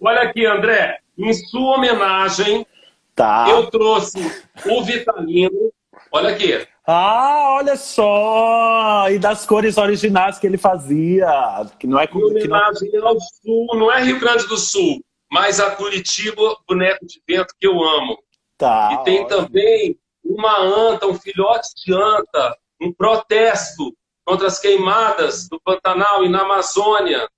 Olha aqui, André. Em sua homenagem, Tá. eu trouxe o Vitalino. Olha aqui. Ah, olha só! E das cores originais que ele fazia. Que não é Em que não... homenagem ao Sul, não é Rio Grande do Sul, mas a Curitiba, boneco de vento que eu amo. Tá. E tem também uma anta, um filhote de anta, um protesto contra as queimadas do Pantanal e na Amazônia,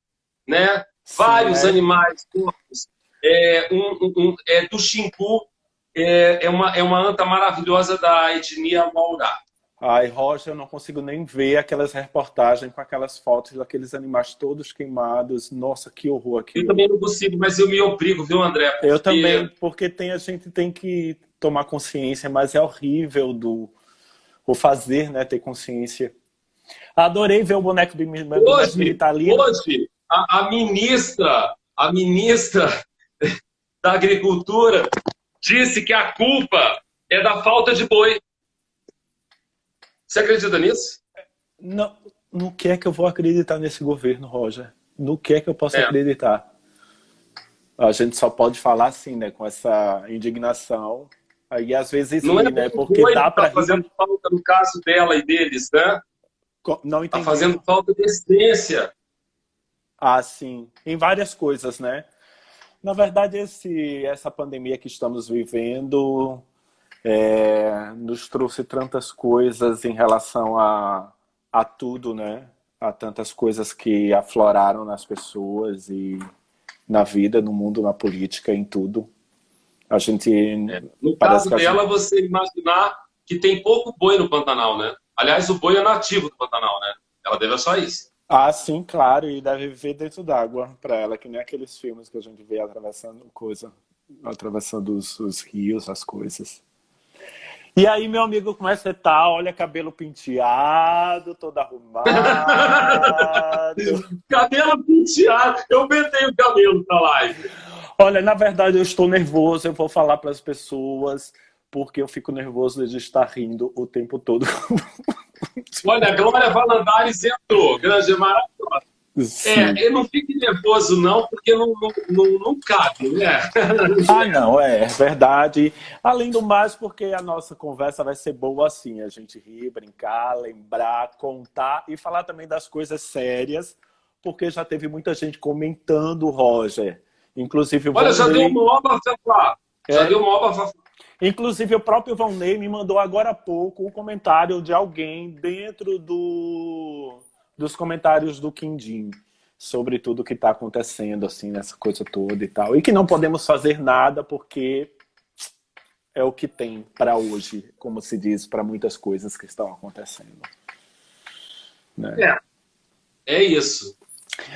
né? Sim, Vários é. animais mortos. É, um, um- um- é do Xingu, é, é, uma, é uma anta maravilhosa da etnia Maurá. Ai, Roger, eu não consigo nem ver aquelas reportagens com aquelas fotos daqueles animais todos queimados. Nossa, que horror Eu aquilo. também não consigo, mas eu me obrigo, viu, André? Eu Porque- também, porque tem, a gente tem que tomar consciência, mas é horrível do o fazer, né? Ter consciência. Adorei ver o boneco do do Hoje, Italino. hoje a, a ministra, a ministra da Agricultura disse que a culpa é da falta de boi. Você acredita nisso? Não, no que é que eu vou acreditar nesse governo, Roger? No que é que eu posso É. acreditar? A gente só pode falar assim, né? Com essa indignação. Aí às vezes Não ri, é né? Porque que dá tá para fazendo falta no caso dela e deles, né? Não Tá entendi. fazendo falta de essência. Ah, sim. Em várias coisas, né? Na verdade, esse, essa pandemia que estamos vivendo é, nos trouxe tantas coisas em relação a, a tudo, né? A tantas coisas que afloraram nas pessoas e na vida, no mundo, na política, em tudo. A gente. No Parece caso dela, você imaginar que tem pouco boi no Pantanal, né? Aliás, o boi é nativo do Pantanal, né? Ela deve achar isso. Ah, sim, claro, e deve viver dentro d'água para ela, que nem aqueles filmes que a gente vê atravessando coisa, atravessando os, os rios, as coisas. E aí, meu amigo, como é que você tá? Olha, cabelo penteado, todo arrumado. Cabelo penteado. Eu pentei o cabelo pra live. Olha, na verdade, eu estou nervoso, eu vou falar para as pessoas, porque eu fico nervoso de estar rindo o tempo todo. Olha, a Glória Valadares entrou. Grande, maravilhosa. Sim. É, eu não fique nervoso, não, porque não, não, não, não cabe, né? Ah, não, é verdade. Além do mais, porque a nossa conversa vai ser boa assim, a gente rir, brincar, lembrar, contar e falar também das coisas sérias, porque já teve muita gente comentando, Roger. Inclusive o Olha, já deu uma obra Fafá. Já É. deu uma obra. Inclusive, o próprio Valnei me mandou agora há pouco um comentário de alguém dentro do, dos comentários do Quindim sobre tudo que está acontecendo, assim, nessa coisa toda e tal. E que não podemos fazer nada porque é o que tem para hoje, como se diz, para muitas coisas que estão acontecendo. Né? É. É isso.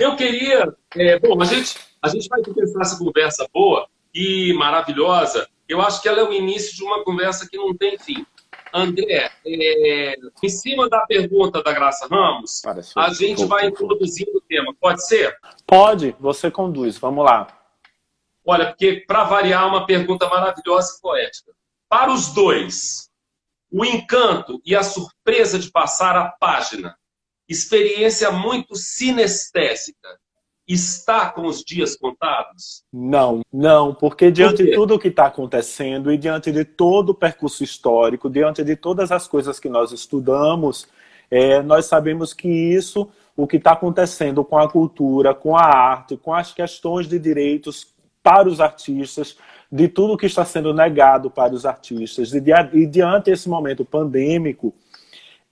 Eu queria. é, bom, a gente, a gente vai começar essa conversa boa e maravilhosa. Eu acho que ela é o início de uma conversa que não tem fim. André, é, em cima da pergunta da Graça Ramos, Parece a gente pouco, vai pouco. introduzindo o tema. Pode ser? Pode, você conduz, vamos lá. Olha, porque para variar, uma pergunta maravilhosa e poética. Para os dois, o encanto e a surpresa de passar a página, experiência muito sinestésica, está com os dias contados? Não, não, porque diante quê? de tudo o que está acontecendo e diante de todo o percurso histórico, diante de todas as coisas que nós estudamos, é, nós sabemos que isso, o que está acontecendo com a cultura, com a arte, com as questões de direitos para os artistas, de tudo que está sendo negado para os artistas, e, dia- e diante desse momento pandêmico,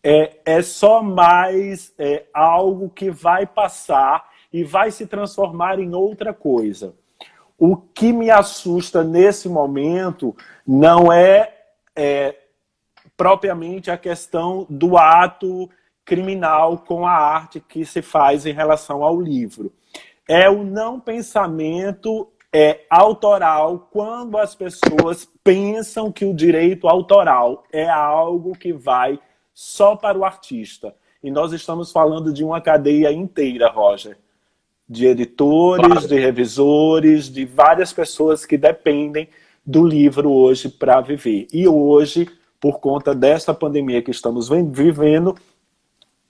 é, é só mais é, algo que vai passar e vai se transformar em outra coisa. O que me assusta nesse momento não é, é propriamente a questão do ato criminal com a arte que se faz em relação ao livro. É o não pensamento é, autoral quando as pessoas pensam que o direito autoral é algo que vai só para o artista. E nós estamos falando de uma cadeia inteira, Roger. De editores, Claro. de revisores, de várias pessoas que dependem do livro hoje para viver. E hoje, por conta dessa pandemia que estamos ven- vivendo,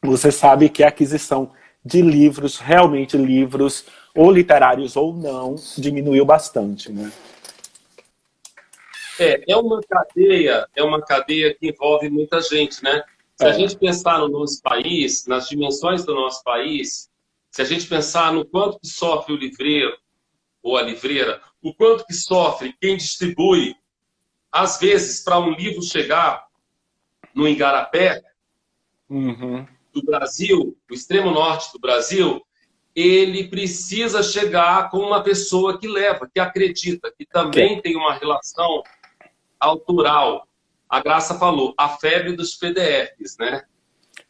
você sabe que a aquisição de livros, realmente livros ou literários ou não, diminuiu bastante, né? É, é uma cadeia, é uma cadeia que envolve muita gente, né? Se é. a gente pensar no nosso país, nas dimensões do nosso país, se a gente pensar no quanto que sofre o livreiro ou a livreira, o quanto que sofre quem distribui, às vezes, para um livro chegar no Igarapé, uhum. do Brasil, do extremo norte do Brasil, ele precisa chegar com uma pessoa que leva, que acredita, que também tem uma relação autoral. A Graça falou, a febre dos PDFs, né?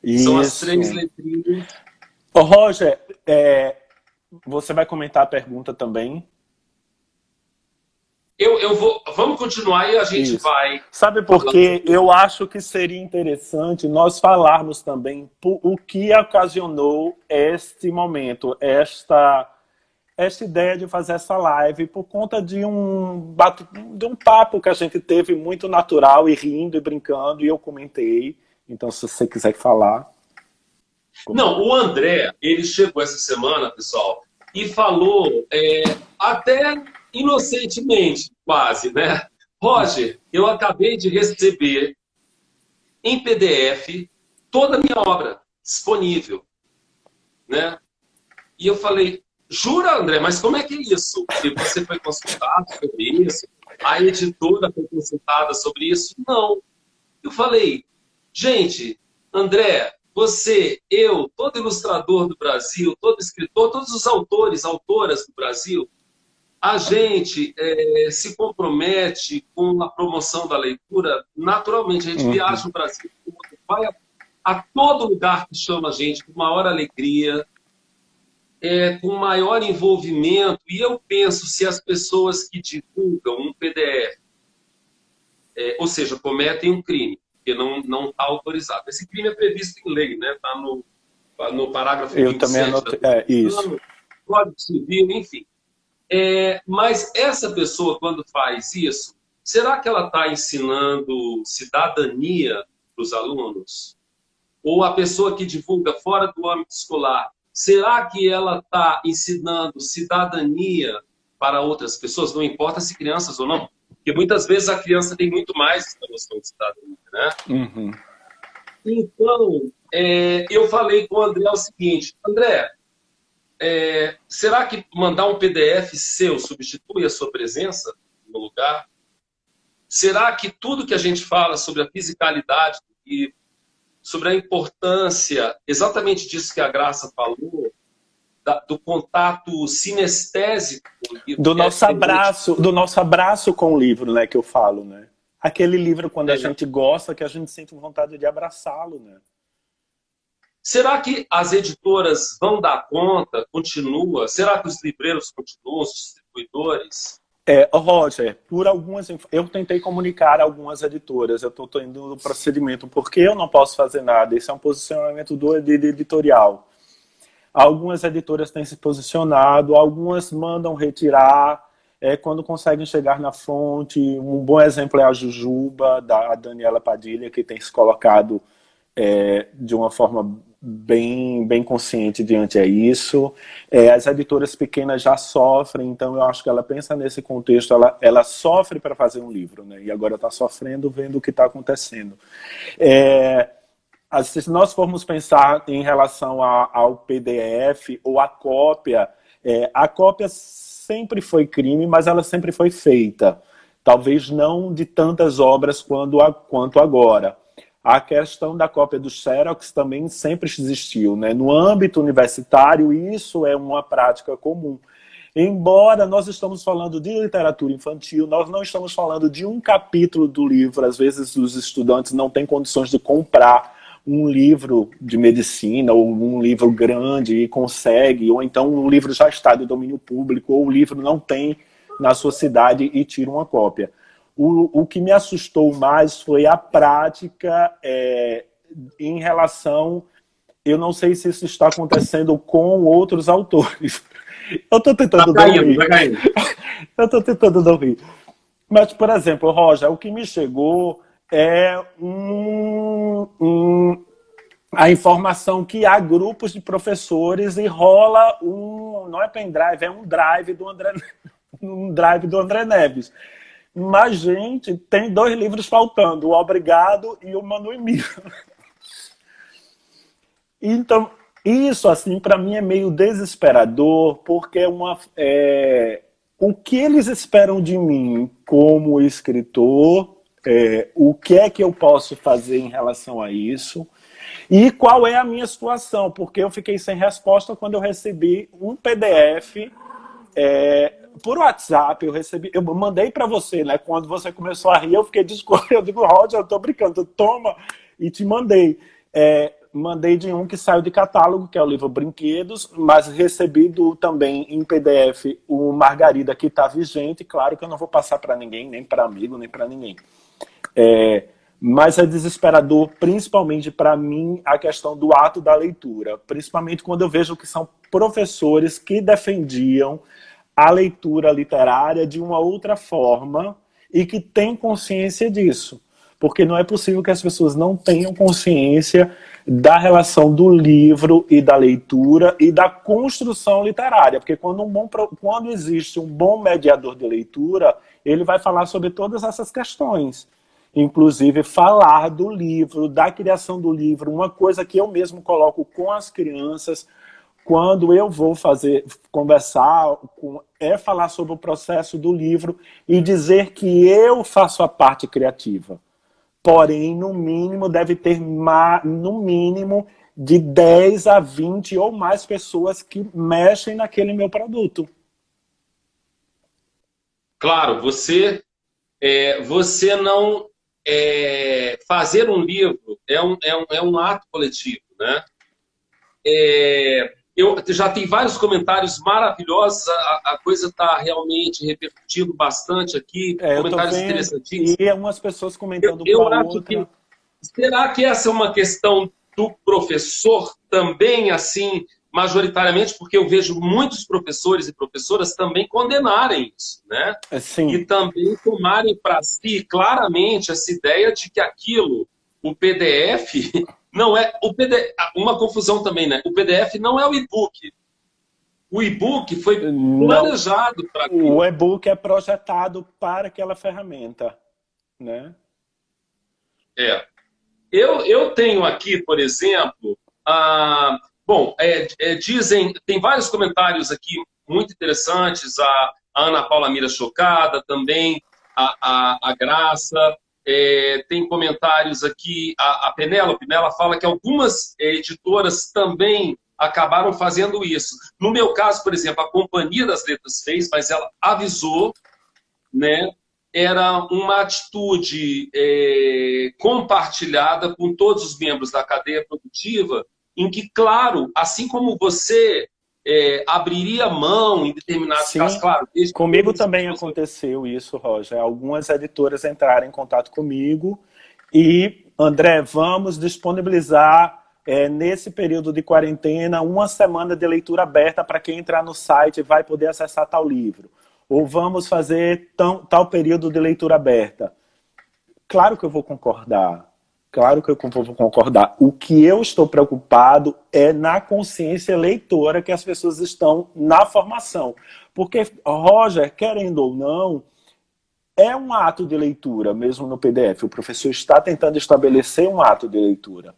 Isso. São as três letrinhas. Ô, Roger, é, você vai comentar a pergunta também? Eu, eu vou. Vamos continuar e a gente Isso. vai. Sabe por quê? Eu acho que seria interessante nós falarmos também o que ocasionou este momento, esta, esta ideia de fazer essa live, por conta de um, de um papo que a gente teve muito natural e rindo e brincando, e eu comentei. Então, se você quiser falar. Não, o André, ele chegou essa semana, pessoal, e falou é, até inocentemente, quase, né? Roger, eu acabei de receber em PDF toda a minha obra disponível, né? E eu falei, jura, André, mas como é que é isso? E você foi consultado sobre isso? A editora foi consultada sobre isso? Não. Eu falei, gente, André, você, eu, todo ilustrador do Brasil, todo escritor, todos os autores, autoras do Brasil, a gente é, se compromete com a promoção da leitura naturalmente. A gente uhum. viaja o Brasil, vai a, a, todo lugar que chama a gente com maior alegria, é, com maior envolvimento. E eu penso, se as pessoas que divulgam um PDF, é, ou seja, cometem um crime, que não está autorizado. Esse crime é previsto em lei, né? Está no, no parágrafo eu 27 também anotei, é, isso. Código Civil, enfim. É, mas essa pessoa, quando faz isso, será que ela está ensinando cidadania para os alunos? Ou a pessoa que divulga fora do âmbito escolar, será que ela está ensinando cidadania para outras pessoas? Não importa se crianças ou não. Porque muitas vezes a criança tem muito mais essa noção de cidadania, né? Uhum. Então, é, eu falei com o André o seguinte, André, é, será que mandar um PDF seu substitui a sua presença no lugar? Será que tudo que a gente fala sobre a fisicalidade e sobre a importância exatamente disso que a Graça falou, da, do contato sinestésico do nosso abraço, do nosso abraço com o livro, né, que eu falo, né? Aquele livro quando é, a gente gosta, que a gente sente vontade de abraçá-lo, né? Será que as editoras vão dar conta? Continua? Será que os livreiros continuam, os distribuidores? É, Roger, por algumas. Eu tentei comunicar algumas editoras, eu estou indo no procedimento, porque eu não posso fazer nada. Esse é um posicionamento do editorial. Algumas editoras têm se posicionado, algumas mandam retirar é, quando conseguem chegar na fonte. Um bom exemplo é a Jujuba, da Daniela Padilha, que tem se colocado é, de uma forma bem, bem consciente diante a isso. É, as editoras pequenas já sofrem, então eu acho que ela pensa nesse contexto, ela, ela sofre para fazer um livro, né? E agora está sofrendo vendo o que está acontecendo. É, se nós formos pensar em relação a, ao PDF ou a cópia, é, a cópia sempre foi crime, mas ela sempre foi feita. Talvez não de tantas obras quando, quanto agora. A questão da cópia do Xerox também sempre existiu. Né? No âmbito universitário, isso é uma prática comum. Embora nós estamos falando de literatura infantil, nós não estamos falando de um capítulo do livro. Às vezes os estudantes não têm condições de comprar um livro de medicina ou um livro grande e consegue, ou então um livro já está de domínio público, ou o livro não tem na sua cidade e tira uma cópia. O, o que me assustou mais foi a prática é, em relação. Eu não sei se isso está acontecendo com outros autores. Eu estou tentando tá rir. Tá Eu estou tentando não rir. Mas, por exemplo, Roja, o que me chegou é um, um, a informação que há grupos de professores e rola um, não é pendrive, é um drive do André, um drive do André Neves. Mas, gente, tem dois livros faltando, o Obrigado e o Manu Emílio. Então, isso, assim, para mim é meio desesperador, porque é uma, é, o que eles esperam de mim como escritor, é, o que é que eu posso fazer em relação a isso, e qual é a minha situação, porque eu fiquei sem resposta quando eu recebi um PDF é, por WhatsApp, eu recebi, eu mandei para você, né? Quando você começou a rir, eu fiquei desculpa, eu digo, Roger, eu tô brincando, toma, e te mandei. É, mandei de um que saiu de catálogo, que é o livro Brinquedos, mas recebi do, também em PDF o Margarida, que está vigente. Claro que eu não vou passar para ninguém, nem para amigo, nem para ninguém. É, mas é desesperador, principalmente para mim, a questão do ato da leitura. Principalmente quando eu vejo que são professores que defendiam a leitura literária de uma outra forma e que têm consciência disso. Porque não é possível que as pessoas não tenham consciência da relação do livro e da leitura e da construção literária. Porque quando, um bom, quando existe um bom mediador de leitura, ele vai falar sobre todas essas questões. Inclusive, falar do livro, da criação do livro, uma coisa que eu mesmo coloco com as crianças quando eu vou fazer, conversar, é falar sobre o processo do livro e dizer que eu faço a parte criativa. Porém, no mínimo, deve ter, no mínimo, de 10 a 20 ou mais pessoas que mexem naquele meu produto. Claro, você, é, você não. É, fazer um livro é um, é um, é um ato coletivo, né? É, eu já tem vários comentários maravilhosos, a, a coisa está realmente repercutindo bastante aqui, é, comentários interessantíssimos. E algumas pessoas comentando eu, eu acho que será que essa é uma questão do professor também assim majoritariamente porque eu vejo muitos professores e professoras também condenarem isso, né? É, sim. E também tomarem para si claramente essa ideia de que aquilo, o PDF, não é o PDF, uma confusão também, né? O PDF não é o e-book. O e-book foi planejado para O e-book é projetado para aquela ferramenta, né? É. Eu, eu tenho aqui, por exemplo, a, bom, é, é, dizem, tem vários comentários aqui muito interessantes, a, a Ana Paula Mira Chocada também, a, a, a Graça, é, tem comentários aqui, a, a Penélope, né, ela fala que algumas é, editoras também acabaram fazendo isso. No meu caso, por exemplo, a Companhia das Letras fez, mas ela avisou, né? Era uma atitude é, compartilhada com todos os membros da cadeia produtiva, em que, claro, assim como você é, abriria mão em determinados Sim, casos, claro. Comigo também aconteceu isso, Roger. Algumas editoras entraram em contato comigo e, André, vamos disponibilizar é, nesse período de quarentena uma semana de leitura aberta para quem entrar no site vai poder acessar tal livro. Ou vamos fazer tão, tal período de leitura aberta. Claro que eu vou concordar. Claro que eu vou concordar. O que eu estou preocupado é na consciência leitora que as pessoas estão na formação. Porque, Roger, querendo ou não, é um ato de leitura, mesmo no PDF. O professor está tentando estabelecer um ato de leitura.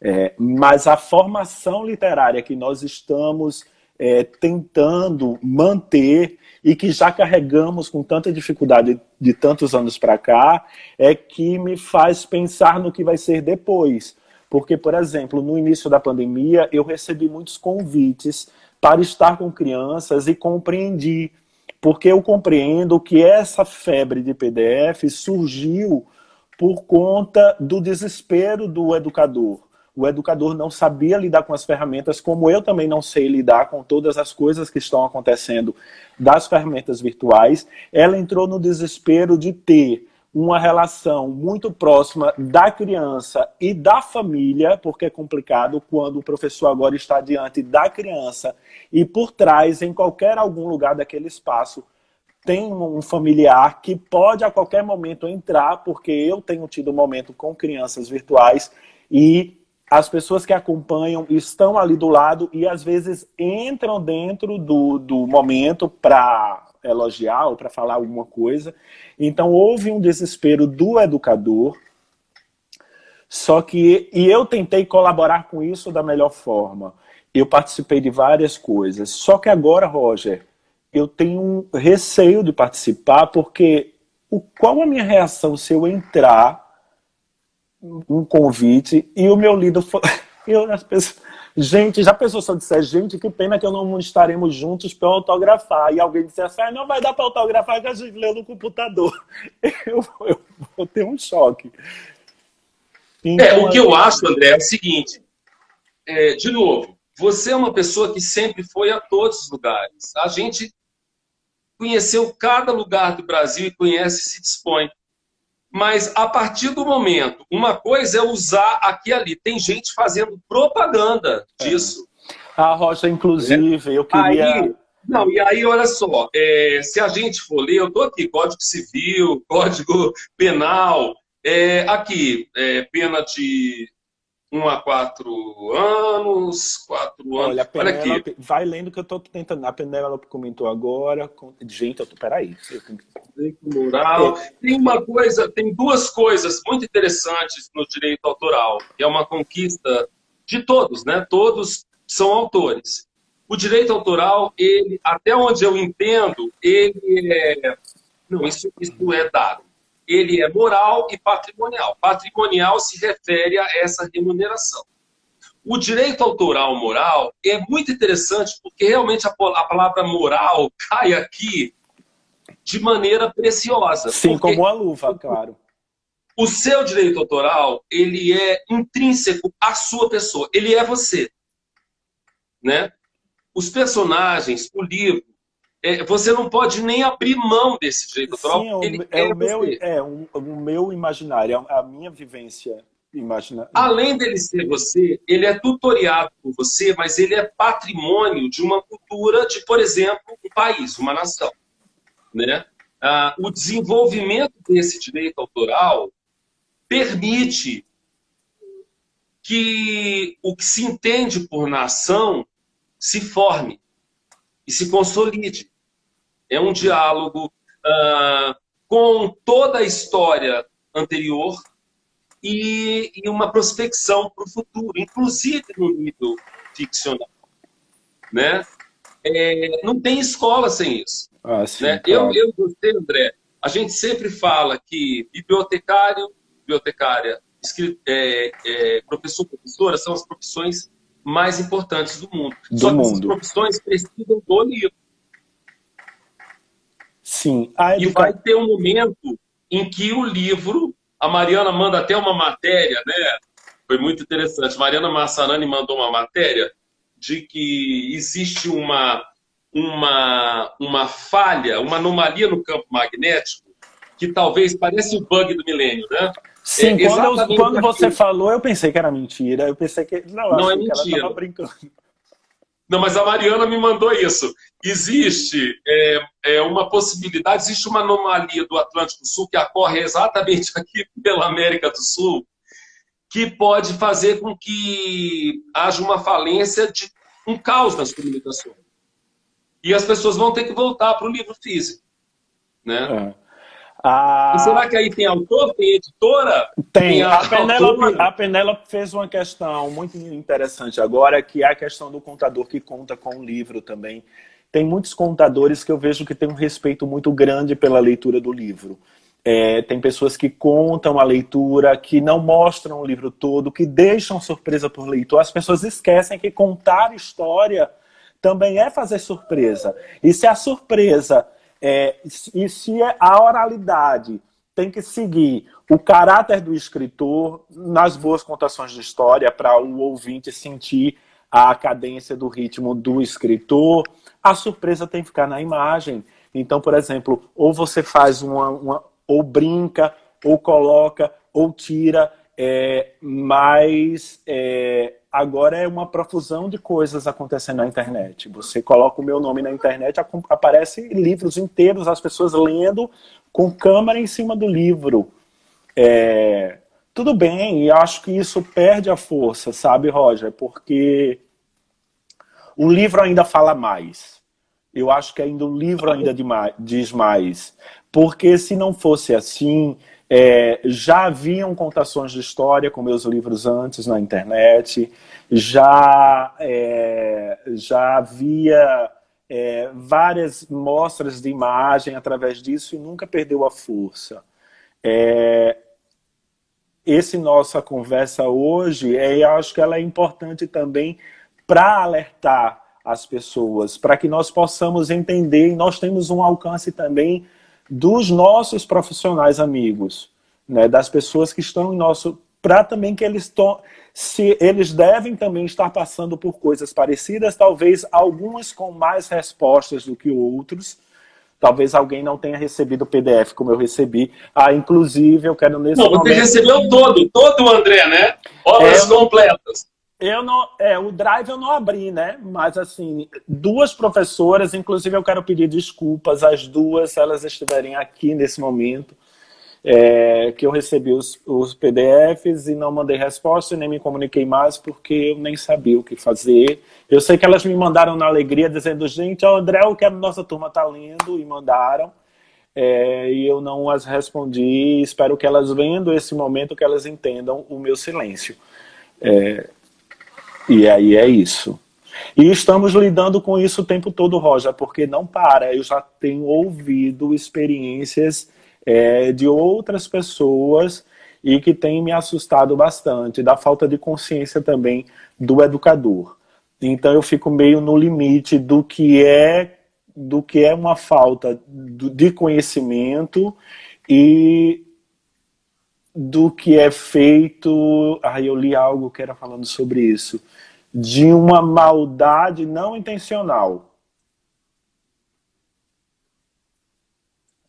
É, mas a formação literária que nós estamos é, tentando manter e que já carregamos com tanta dificuldade de tantos anos para cá, é que me faz pensar no que vai ser depois. Porque, por exemplo, no início da pandemia, eu recebi muitos convites para estar com crianças e compreendi. Porque eu compreendo que essa febre de PDF surgiu por conta do desespero do educador o educador não sabia lidar com as ferramentas, como eu também não sei lidar com todas as coisas que estão acontecendo das ferramentas virtuais. Ela entrou no desespero de ter uma relação muito próxima da criança e da família, porque é complicado quando o professor agora está diante da criança e por trás, em qualquer algum lugar daquele espaço, tem um familiar que pode a qualquer momento entrar, porque eu tenho tido um momento com crianças virtuais e as pessoas que acompanham estão ali do lado e às vezes entram dentro do, do momento para elogiar ou para falar alguma coisa. Então houve um desespero do educador. Só que e eu tentei colaborar com isso da melhor forma. Eu participei de várias coisas. Só que agora, Roger, eu tenho um receio de participar porque o, qual a minha reação se eu entrar um convite e o meu líder eu as pessoas gente já pensou se eu disser gente que pena que eu não estaremos juntos para autografar. E alguém disser assim ah, não vai dar para autografar que a gente leu no computador. Eu, eu vou ter um choque. Então, é o que eu acho André é o seguinte é, de novo você é uma pessoa que sempre foi a todos os lugares. A gente conheceu cada lugar do Brasil e conhece e se dispõe. Mas a partir do momento, uma coisa é usar aqui e ali. Tem gente fazendo propaganda disso. É. A Rocha, inclusive, eu queria. Aí, não, e aí, olha só, é, se a gente for ler, eu estou aqui, Código Civil, Código Penal, é, aqui, é, pena de um a quatro anos, quatro anos. Olha, Olha aqui. vai lendo que eu estou tentando. A Penélope comentou agora. Gente, eu tô. Peraí. Moral. Tem uma coisa, tem duas coisas muito interessantes no direito autoral, que é uma conquista de todos, né? Todos são autores. O direito autoral, ele, até onde eu entendo, ele é. Não, isso, isso é dado ele é moral e patrimonial. Patrimonial se refere a essa remuneração. O direito autoral moral é muito interessante porque realmente a, palavra moral cai aqui de maneira preciosa. Sim, como a luva, claro. O seu direito autoral, ele é intrínseco à sua pessoa. Ele é você. Né? Os personagens, o livro, é, você não pode nem abrir mão desse direito autoral. Sim, ele é, é o meu, é um, o meu imaginário, é a minha vivência imaginária. Além dele ser você, ele é tutoriado por você, mas ele é patrimônio de uma cultura de, por exemplo, um país, uma nação. Né? Ah, o desenvolvimento desse direito autoral permite que o que se entende por nação se forme e se consolide. É um diálogo uh, com toda a história anterior e, e uma prospecção para o futuro, inclusive no nível ficcional. Né? É, não tem escola sem isso. Ah, sim, né? claro. eu, eu você, André, a gente sempre fala que bibliotecário, bibliotecária, é, é, professor, professora são as profissões mais importantes do mundo. Do Só que mundo. essas profissões precisam do livro. Sim. Educa... E vai ter um momento em que o livro, a Mariana manda até uma matéria, né? Foi muito interessante. Mariana Massanani mandou uma matéria de que existe uma, uma, uma falha, uma anomalia no campo magnético que talvez parece o bug do milênio, né? Sim, é, quando, eu, quando você falou, eu pensei que era mentira. Eu pensei que. Não, não é mentira. ela brincando. Não, mas a Mariana me mandou isso. Existe é, é, uma possibilidade, existe uma anomalia do Atlântico Sul que ocorre exatamente aqui pela América do Sul, que pode fazer com que haja uma falência de um caos nas comunicações. E as pessoas vão ter que voltar para o livro físico. Né? É. A... E será que aí tem autor, tem editora? Tem. tem a, a, Penélope, a Penélope fez uma questão muito interessante agora, que é a questão do contador que conta com o livro também. Tem muitos contadores que eu vejo que têm um respeito muito grande pela leitura do livro. É, tem pessoas que contam a leitura, que não mostram o livro todo, que deixam surpresa por leitor. As pessoas esquecem que contar história também é fazer surpresa. E se a surpresa é, e se é a oralidade tem que seguir o caráter do escritor nas boas contações de história para o ouvinte sentir a cadência do ritmo do escritor, a surpresa tem que ficar na imagem. Então, por exemplo, ou você faz uma, uma ou brinca, ou coloca, ou tira, é, mas é, agora é uma profusão de coisas acontecendo na internet. Você coloca o meu nome na internet, aparece livros inteiros, as pessoas lendo com câmera em cima do livro. É, tudo bem, e acho que isso perde a força, sabe, Roger? Porque o livro ainda fala mais. Eu acho que ainda o livro ainda diz mais. Porque se não fosse assim, é, já haviam contações de história com meus livros antes na internet, já, é, já havia é, várias mostras de imagem através disso e nunca perdeu a força. É, esse nossa conversa hoje, é, eu acho que ela é importante também para alertar as pessoas, para que nós possamos entender e nós temos um alcance também dos nossos profissionais amigos, né, das pessoas que estão em nosso para também que eles se eles devem também estar passando por coisas parecidas, talvez algumas com mais respostas do que outros, Talvez alguém não tenha recebido o PDF como eu recebi. Ah, inclusive, eu quero nesse não, momento... Você recebeu todo, todo, André, né? Obras é, completas. Eu não, é, o Drive eu não abri, né? Mas assim, duas professoras, inclusive eu quero pedir desculpas às duas, se elas estiverem aqui nesse momento é, que eu recebi os, os, PDFs e não mandei resposta e nem me comuniquei mais porque eu nem sabia o que fazer. Eu sei que elas me mandaram na alegria dizendo, gente, o André, o que a nossa turma está lendo, e mandaram. É, e eu não as respondi. Espero que elas vendo esse momento, que elas entendam o meu silêncio. É, e aí é isso. E estamos lidando com isso o tempo todo, Roja, porque não para. Eu já tenho ouvido experiências é, de outras pessoas e que tem me assustado bastante, da falta de consciência também do educador. Então eu fico meio no limite do que é do que é uma falta de conhecimento e do que é feito. Aí eu li algo que era falando sobre isso, de uma maldade não intencional.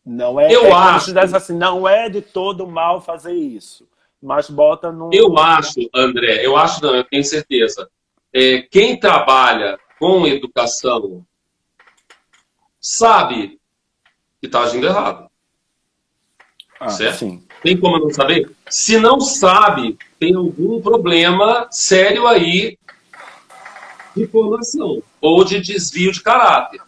Não é, eu é acho. assim, não é de todo mal fazer isso. Mas bota no. Eu acho, André, eu acho não, eu tenho certeza. É, quem trabalha com educação sabe que está agindo errado. Ah, certo? Sim. Tem como não saber? Se não sabe, tem algum problema sério aí de formação ou de desvio de caráter.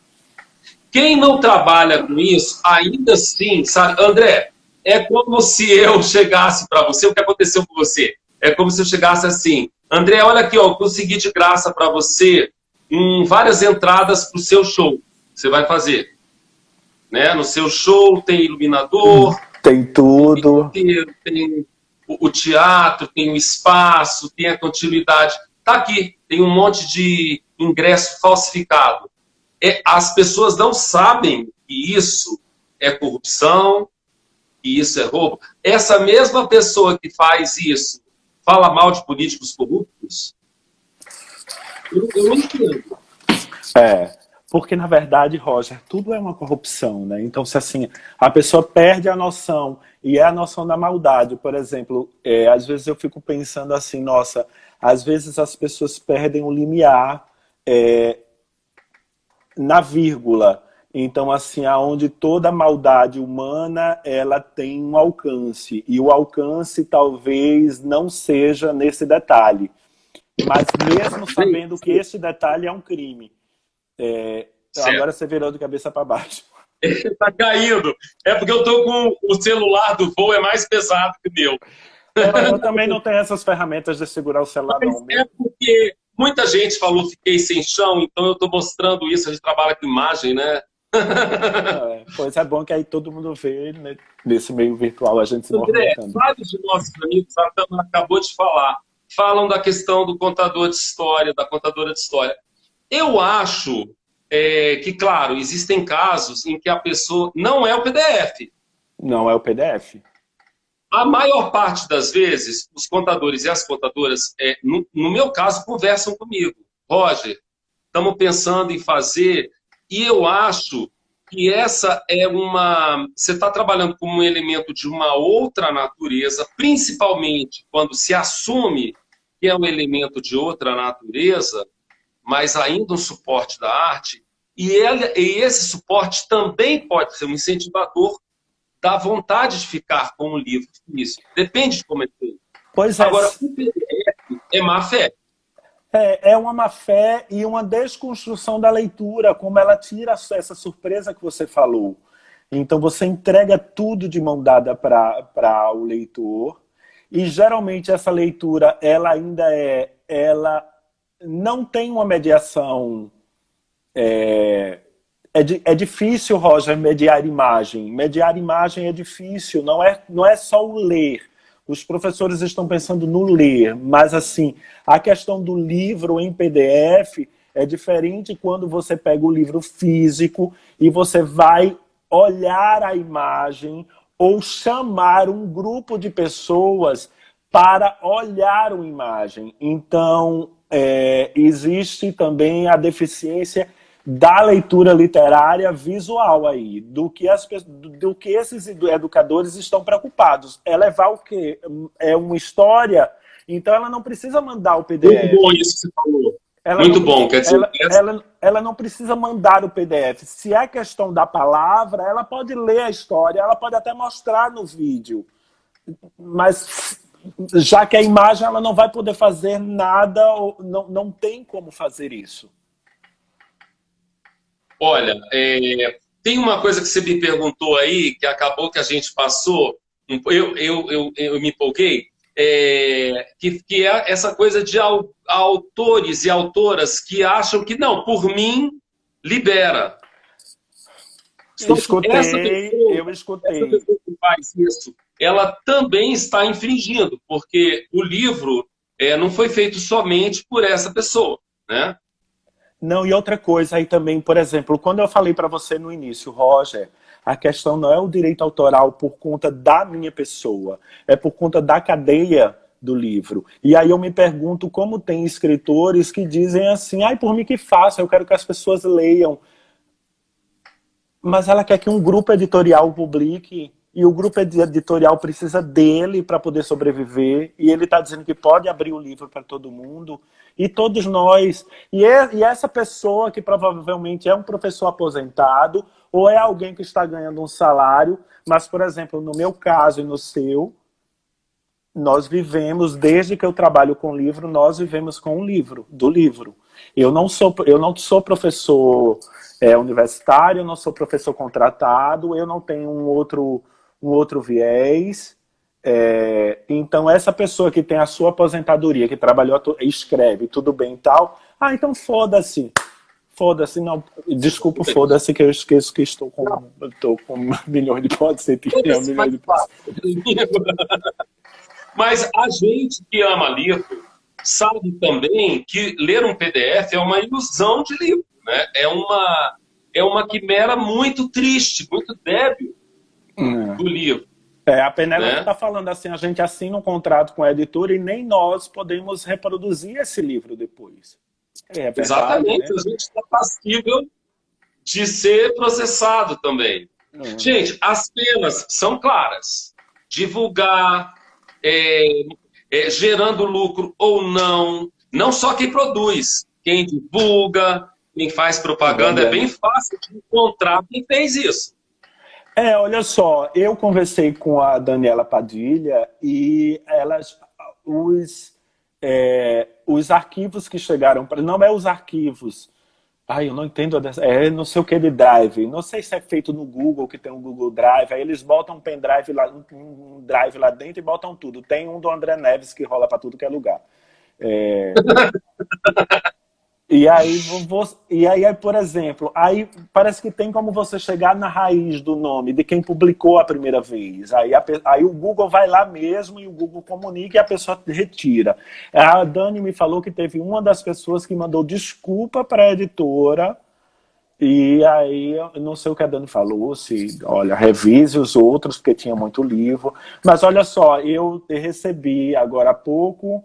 Quem não trabalha com isso, ainda assim, sabe, André, é como se eu chegasse para você, o que aconteceu com você? É como se eu chegasse assim, André, olha aqui, ó, consegui de graça para você um, várias entradas para o seu show. Você vai fazer. Né? No seu show tem iluminador. Tem tudo. Tem, tem o, teatro, tem o espaço, tem a continuidade. Tá aqui, tem um monte de ingresso falsificado é, as pessoas não sabem que isso é corrupção, que isso é roubo. Essa mesma pessoa que faz isso fala mal de políticos corruptos? Eu, eu não entendo. É, porque na verdade, Roger, tudo é uma corrupção, né? Então, se assim, a pessoa perde a noção, e é a noção da maldade, por exemplo, é, às vezes eu fico pensando assim, nossa, às vezes as pessoas perdem o limiar é, na vírgula. Então, assim, aonde toda maldade humana ela tem um alcance. E o alcance talvez não seja nesse detalhe. Mas mesmo sabendo que esse detalhe é um crime. É, agora você virou de cabeça para baixo. Está caindo. É porque eu estou com o celular do voo, é mais pesado que o meu. Eu também não tenho essas ferramentas de segurar o celular. Mas é porque Muita gente falou fiquei sem chão, então eu estou mostrando isso. A gente trabalha com imagem, né? é, pois é bom que aí todo mundo vê né, nesse meio virtual a gente se André. Vários de nossos amigos, acabou de falar, falam da questão do contador de história, da contadora de história. Eu acho é, que, claro, existem casos em que a pessoa não é o PDF. Não é o PDF. A maior parte das vezes, os contadores e as contadoras, é, no, no meu caso, conversam comigo. Roger, estamos pensando em fazer, e eu acho que essa é uma. Você está trabalhando como um elemento de uma outra natureza, principalmente quando se assume que é um elemento de outra natureza, mas ainda um suporte da arte, e, ele, e esse suporte também pode ser um incentivador dá vontade de ficar com o livro. Isso depende de como é feito. Pois é. Agora, o PDF é má fé. É, é uma má fé e uma desconstrução da leitura, como ela tira essa surpresa que você falou. Então você entrega tudo de mão dada para o leitor e geralmente essa leitura ela ainda é ela não tem uma mediação é, é, é difícil, Roger, mediar imagem. Mediar imagem é difícil, não é, não é só o ler. Os professores estão pensando no ler, mas assim, a questão do livro em PDF é diferente quando você pega o livro físico e você vai olhar a imagem ou chamar um grupo de pessoas para olhar uma imagem. Então, é, existe também a deficiência da leitura literária visual aí, do que, as, do que esses educadores estão preocupados. É levar o quê? É uma história, então ela não precisa mandar o PDF. Muito bom isso que você falou. Ela Muito não, bom, quer dizer... Ela, ela, ela, não precisa mandar o PDF. Se é questão da palavra, ela pode ler a história, ela pode até mostrar no vídeo. Mas já que a imagem ela não vai poder fazer nada, não, não tem como fazer isso. Olha, é, tem uma coisa que você me perguntou aí, que acabou que a gente passou, eu, eu, eu, eu me empolguei, é, que, que é essa coisa de autores e autoras que acham que, não, por mim, libera. Eu escutei, pessoa, eu escutei. Essa pessoa que faz isso, ela também está infringindo, porque o livro é, não foi feito somente por essa pessoa, né? Não, e outra coisa aí também, por exemplo, quando eu falei para você no início, Roger, a questão não é o direito autoral por conta da minha pessoa, é por conta da cadeia do livro. E aí eu me pergunto como tem escritores que dizem assim, ai, por mim que faça, eu quero que as pessoas leiam. Mas ela quer que um grupo editorial publique e o grupo editorial precisa dele para poder sobreviver, e ele está dizendo que pode abrir o livro para todo mundo, e todos nós. E, é, e essa pessoa que provavelmente é um professor aposentado, ou é alguém que está ganhando um salário, mas, por exemplo, no meu caso e no seu, nós vivemos, desde que eu trabalho com livro, nós vivemos com o livro, do livro. Eu não sou, eu não sou professor é, universitário, eu não sou professor contratado, eu não tenho um outro um outro viés. É, então, essa pessoa que tem a sua aposentadoria, que trabalhou, escreve, tudo bem e tal, ah, então foda-se. Foda-se, não. Desculpa, foda-se que eu esqueço que estou com, estou com milhões de podes ser um milhão de Mas a gente que ama livro sabe também que ler um PDF é uma ilusão de livro, né? É uma é uma quimera muito triste, muito débil é. do livro. É, a Penélope está né? falando assim, a gente assina um contrato com a editora e nem nós podemos reproduzir esse livro depois. É, verdade, Exatamente, né? a gente está passível de ser processado também. Gente, as penas são claras. Divulgar, é, é, gerando lucro ou não, não só quem produz, quem divulga, quem faz propaganda, é bem fácil de encontrar quem fez isso. É, olha só, eu conversei com a Daniela Padilha e elas, os, é, os arquivos que chegaram para. Não é os arquivos. Ai, eu não entendo. É não sei o que de drive. Não sei se é feito no Google, que tem um Google Drive. Aí eles botam um pendrive lá, um drive lá dentro e botam tudo. Tem um do André Neves que rola para tudo que é lugar. É... E aí, e aí, por exemplo, aí parece que tem como você chegar na raiz do nome de quem publicou a primeira vez. Aí, a, aí o Google vai lá mesmo e o Google comunica e a pessoa retira. A Dani me falou que teve uma das pessoas que mandou desculpa para a editora. E aí, não sei o que a Dani falou, se, olha, revise os outros, porque tinha muito livro. Mas olha só, eu recebi agora há pouco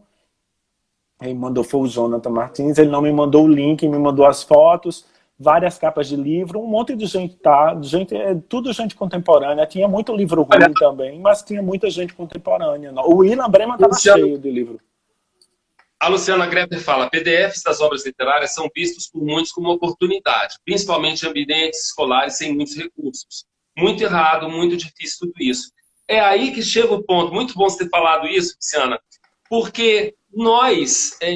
quem mandou foi o Jonathan Martins, ele não me mandou o link, me mandou as fotos, várias capas de livro, um monte de gente tá, gente, é tudo gente contemporânea, tinha muito livro ruim Olha. também, mas tinha muita gente contemporânea. O William Bremer estava cheio de livro. A Luciana Greber fala: PDFs das obras literárias são vistos por muitos como oportunidade, principalmente em ambientes escolares sem muitos recursos. Muito errado, muito difícil tudo isso. É aí que chega o ponto. Muito bom você ter falado isso, Luciana Porque nós é,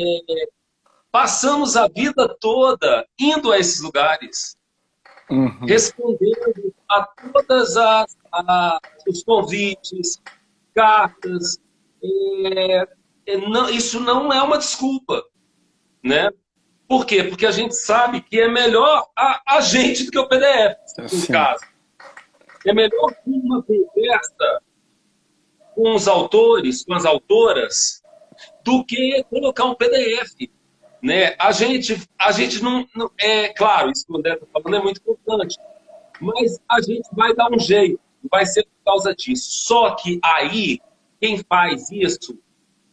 passamos a vida toda indo a esses lugares, uhum. respondendo a todas as, a, os convites, cartas. É, é, não, isso não é uma desculpa, né? Por quê? Porque a gente sabe que é melhor a, a gente do que o PDF, no caso. É melhor uma conversa com os autores, com as autoras, do que colocar um PDF. Né? A gente, a gente não, não é claro, isso que o André está falando é muito importante, mas a gente vai dar um jeito, vai ser por causa disso. Só que aí, quem faz isso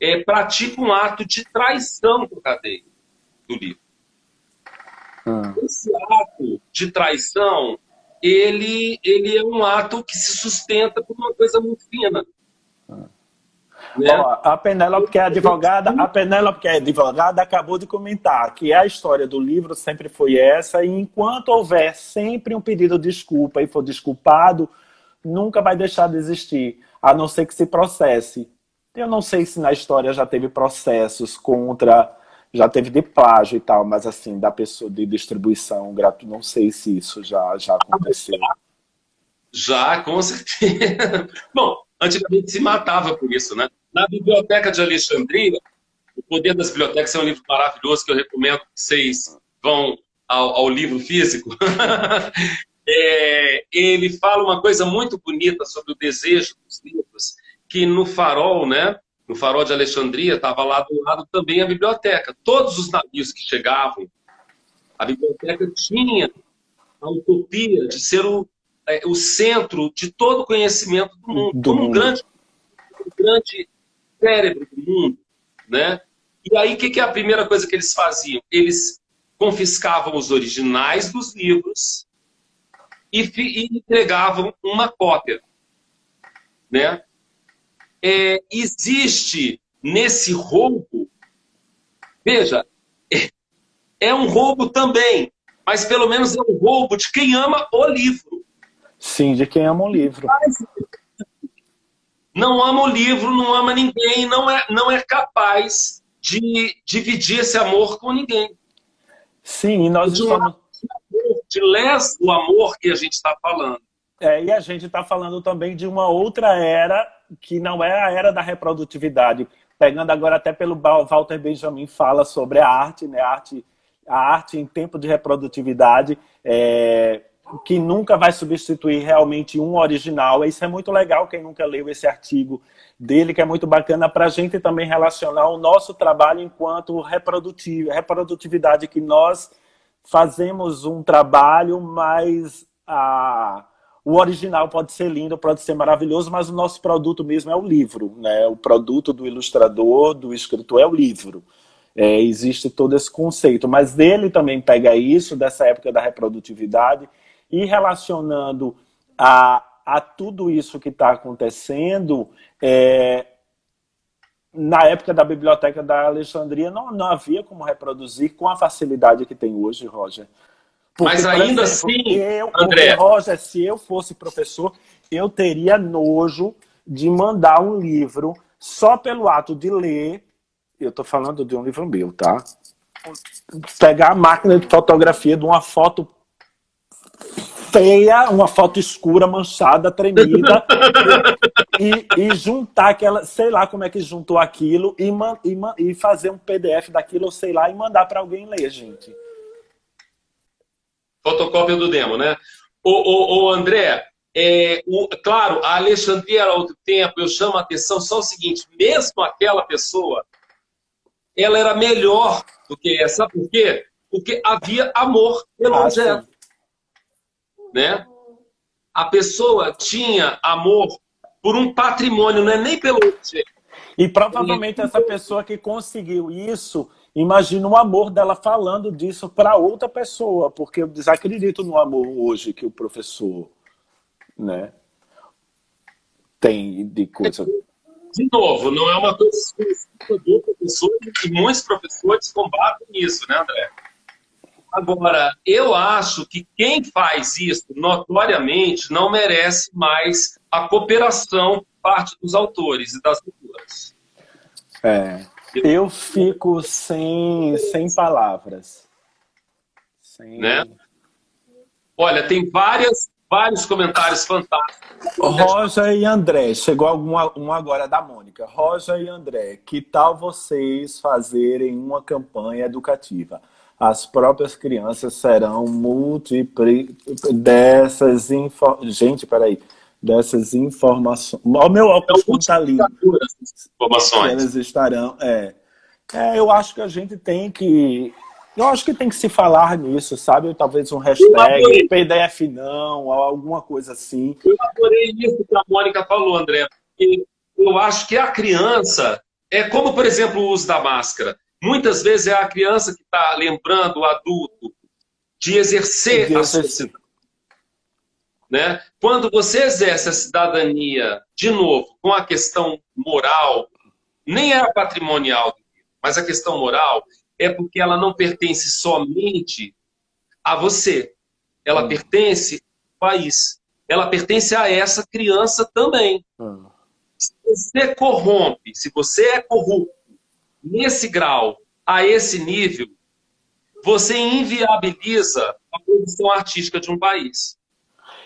é, pratica um ato de traição com a cadeia do livro. Ah. Esse ato de traição, ele, ele é um ato que se sustenta por uma coisa muito fina. Né? Ó, a Penélope, que é advogada, a Penélope, que é advogada, acabou de comentar que a história do livro sempre foi essa, e enquanto houver sempre um pedido de desculpa e for desculpado, nunca vai deixar de existir, a não ser que se processe. Eu não sei se na história já teve processos contra já teve de plágio e tal, mas assim, da pessoa de distribuição gratuita, não sei se isso já, já aconteceu. Já, com certeza. Bom, antigamente se matava por isso, né? Na Biblioteca de Alexandria, O Poder das Bibliotecas é um livro maravilhoso que eu recomendo que vocês vão ao, ao livro físico. é, ele fala uma coisa muito bonita sobre o desejo dos livros, que no farol, né? no farol de Alexandria, estava lá do lado também a biblioteca. Todos os navios que chegavam, a biblioteca tinha a utopia de ser o, é, o centro de todo o conhecimento do mundo, do como mundo. Um, grande, um grande cérebro do mundo. Né? E aí, o que, que é a primeira coisa que eles faziam? Eles confiscavam os originais dos livros e, e entregavam uma cópia. Né? é, existe nesse roubo, veja, é, é um roubo também, mas pelo menos é um roubo de quem ama o livro. Sim, de quem ama o livro. Não ama o livro, não ama ninguém, não é, não é capaz de dividir esse amor com ninguém. Sim, e nós de estamos... De les o amor que a gente está falando. É, e a gente está falando também de uma outra era que não é a era da reprodutividade. Pegando agora até pelo Walter Benjamin fala sobre a arte, né? A arte, a arte em tempo de reprodutividade, é, que nunca vai substituir realmente um original. Isso é muito legal, quem nunca leu esse artigo dele, que é muito bacana para a gente também relacionar o nosso trabalho enquanto reprodutividade, que nós fazemos um trabalho, mas a o original pode ser lindo, pode ser maravilhoso, mas o nosso produto mesmo é o livro. Né? O produto do ilustrador, do escritor, é o livro. É, existe todo esse conceito. Mas ele também pega isso, dessa época da reprodutividade, e relacionando a, a tudo isso que está acontecendo, é, na época da biblioteca da Alexandria não, não havia como reproduzir com a facilidade que tem hoje, Roger. Porque, Mas ainda exemplo, assim, eu, André... Roger, se eu fosse professor, eu teria nojo de mandar um livro só pelo ato de ler. Eu estou falando de um livro meu, tá? Pegar a máquina de fotografia de uma foto feia, uma foto escura, manchada, tremida, e, e, juntar aquela, sei lá como é que juntou aquilo, e, e, e fazer um PDF daquilo, ou sei lá, e mandar para alguém ler, gente fotocópia do demo, né? O, o, o André, é, o, claro, a Alexandria era outro tempo, eu chamo a atenção só o seguinte, mesmo aquela pessoa, ela era melhor do que essa, sabe por quê? Porque havia amor pelo ah, objeto. Né? A pessoa tinha amor por um patrimônio, não é nem pelo objeto. E provavelmente essa pessoa que conseguiu isso Imagina o amor dela falando disso para outra pessoa, porque eu desacredito no amor hoje que o professor né, tem de coisa. De novo, não é uma coisa do professor, e muitos professores combatem isso, né, André? Agora, eu acho que quem faz isso notoriamente não merece mais a cooperação por parte dos autores e das autoras. É. Eu fico sem, sem palavras. Sem... Né? Olha, tem várias, vários comentários fantásticos. Rosa e André, chegou alguma, um agora da Mônica. Rosa e André, que tal vocês fazerem uma campanha educativa? As próprias crianças serão múltipli dessas informações. Gente, peraí dessas informações. O meu óculos não está ali. Informações. Elas estarão. É, é, eu acho que a gente tem que. Eu acho que tem que se falar nisso, sabe? Talvez um hashtag, PDF não, ou alguma coisa assim. Eu adorei isso que a Mônica falou, André. Eu acho que a criança é como, por exemplo, o uso da máscara. Muitas vezes é a criança que está lembrando o adulto de exercer, a sociedade. Né? Quando você exerce a cidadania, de novo, com a questão moral, nem é a patrimonial, mas a questão moral é porque ela não pertence somente a você. Ela hum. pertence ao país. Ela pertence a essa criança também. Hum. Se você corrompe, se você é corrupto nesse grau, a esse nível, você inviabiliza a produção artística de um país.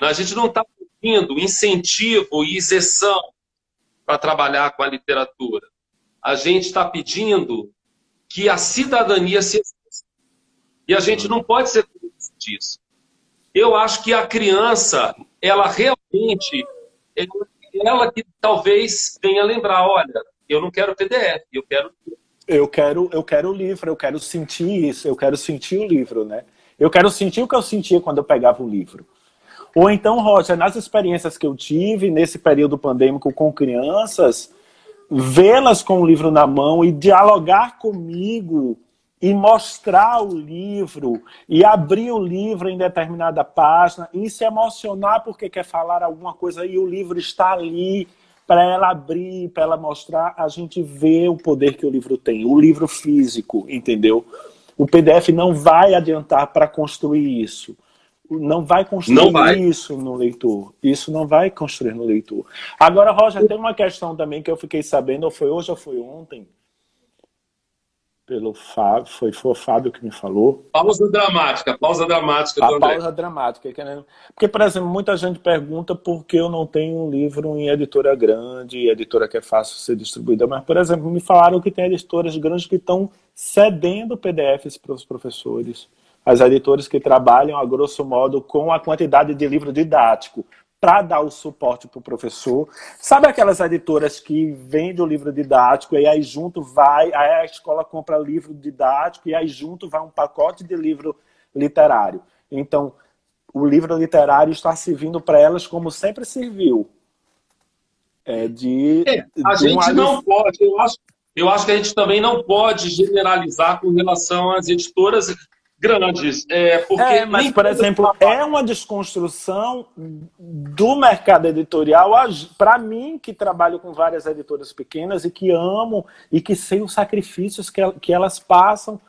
A gente não está pedindo incentivo e isenção para trabalhar com a literatura. A gente está pedindo que a cidadania se exerça. E a gente não pode ser disso. Eu acho que a criança, ela realmente, ela, ela que talvez venha lembrar, olha, eu não quero PDF, eu quero eu quero eu quero o livro, eu quero sentir isso, eu quero sentir o livro, né? Eu quero sentir o que eu sentia quando eu pegava o livro. Ou então, Roger, nas experiências que eu tive nesse período pandêmico com crianças, vê-las com o livro na mão e dialogar comigo e mostrar o livro e abrir o livro em determinada página e se emocionar porque quer falar alguma coisa e o livro está ali para ela abrir, para ela mostrar, a gente vê o poder que o livro tem, o livro físico, entendeu? O PDF não vai adiantar para construir isso não vai construir não vai. isso no leitor. Isso não vai construir no leitor. Agora, Roger, tem uma questão também que eu fiquei sabendo, ou foi hoje ou foi ontem, pelo Fábio, foi, foi o Fábio que me falou. Pausa dramática, pausa dramática. A pausa dramática. Porque, por exemplo, muita gente pergunta por que eu não tenho um livro em editora grande, editora que é fácil ser distribuída. Mas, por exemplo, me falaram que tem editoras grandes que estão cedendo PDFs para os professores as editoras que trabalham, a grosso modo, com a quantidade de livro didático para dar o suporte para o professor. Sabe aquelas editoras que vendem o livro didático e aí junto vai, aí a escola compra livro didático e aí junto vai um pacote de livro literário. Então, o livro literário está servindo para elas como sempre serviu. É de, é, a de gente não pode, eu acho, eu acho que a gente também não pode generalizar com relação às editoras grandes. É, porque é, mas, por exemplo, é uma desconstrução do mercado editorial, para mim, que trabalho com várias editoras pequenas e que amo e que sei os sacrifícios que, que elas passam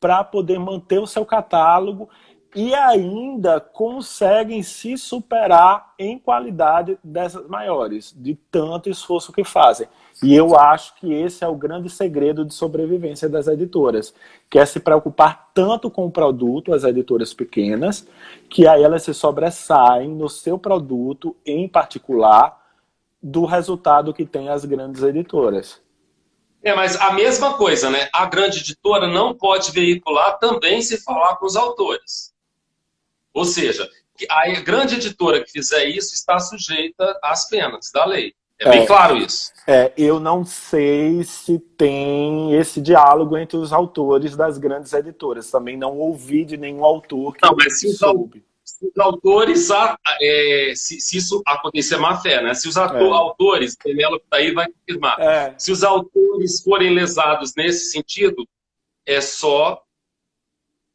para poder manter o seu catálogo e ainda conseguem se superar em qualidade dessas maiores, de tanto esforço que fazem. E eu acho que esse é o grande segredo de sobrevivência das editoras, que é se preocupar tanto com o produto, as editoras pequenas, que aí elas se sobressaem no seu produto em particular do resultado que tem as grandes editoras. É, mas a mesma coisa, né? A grande editora não pode veicular também se falar com os autores. Ou seja, a grande editora que fizer isso está sujeita às penas da lei. É bem é, claro isso. É, eu não sei se tem esse diálogo entre os autores das grandes editoras. Também não ouvi de nenhum autor que não, mas se soube. Os, se os autores, é, se, se, isso acontecer, é má fé, né? Se os ator, é. autores, Penélope tá aí vai confirmar. É. Se os autores forem lesados nesse sentido, é só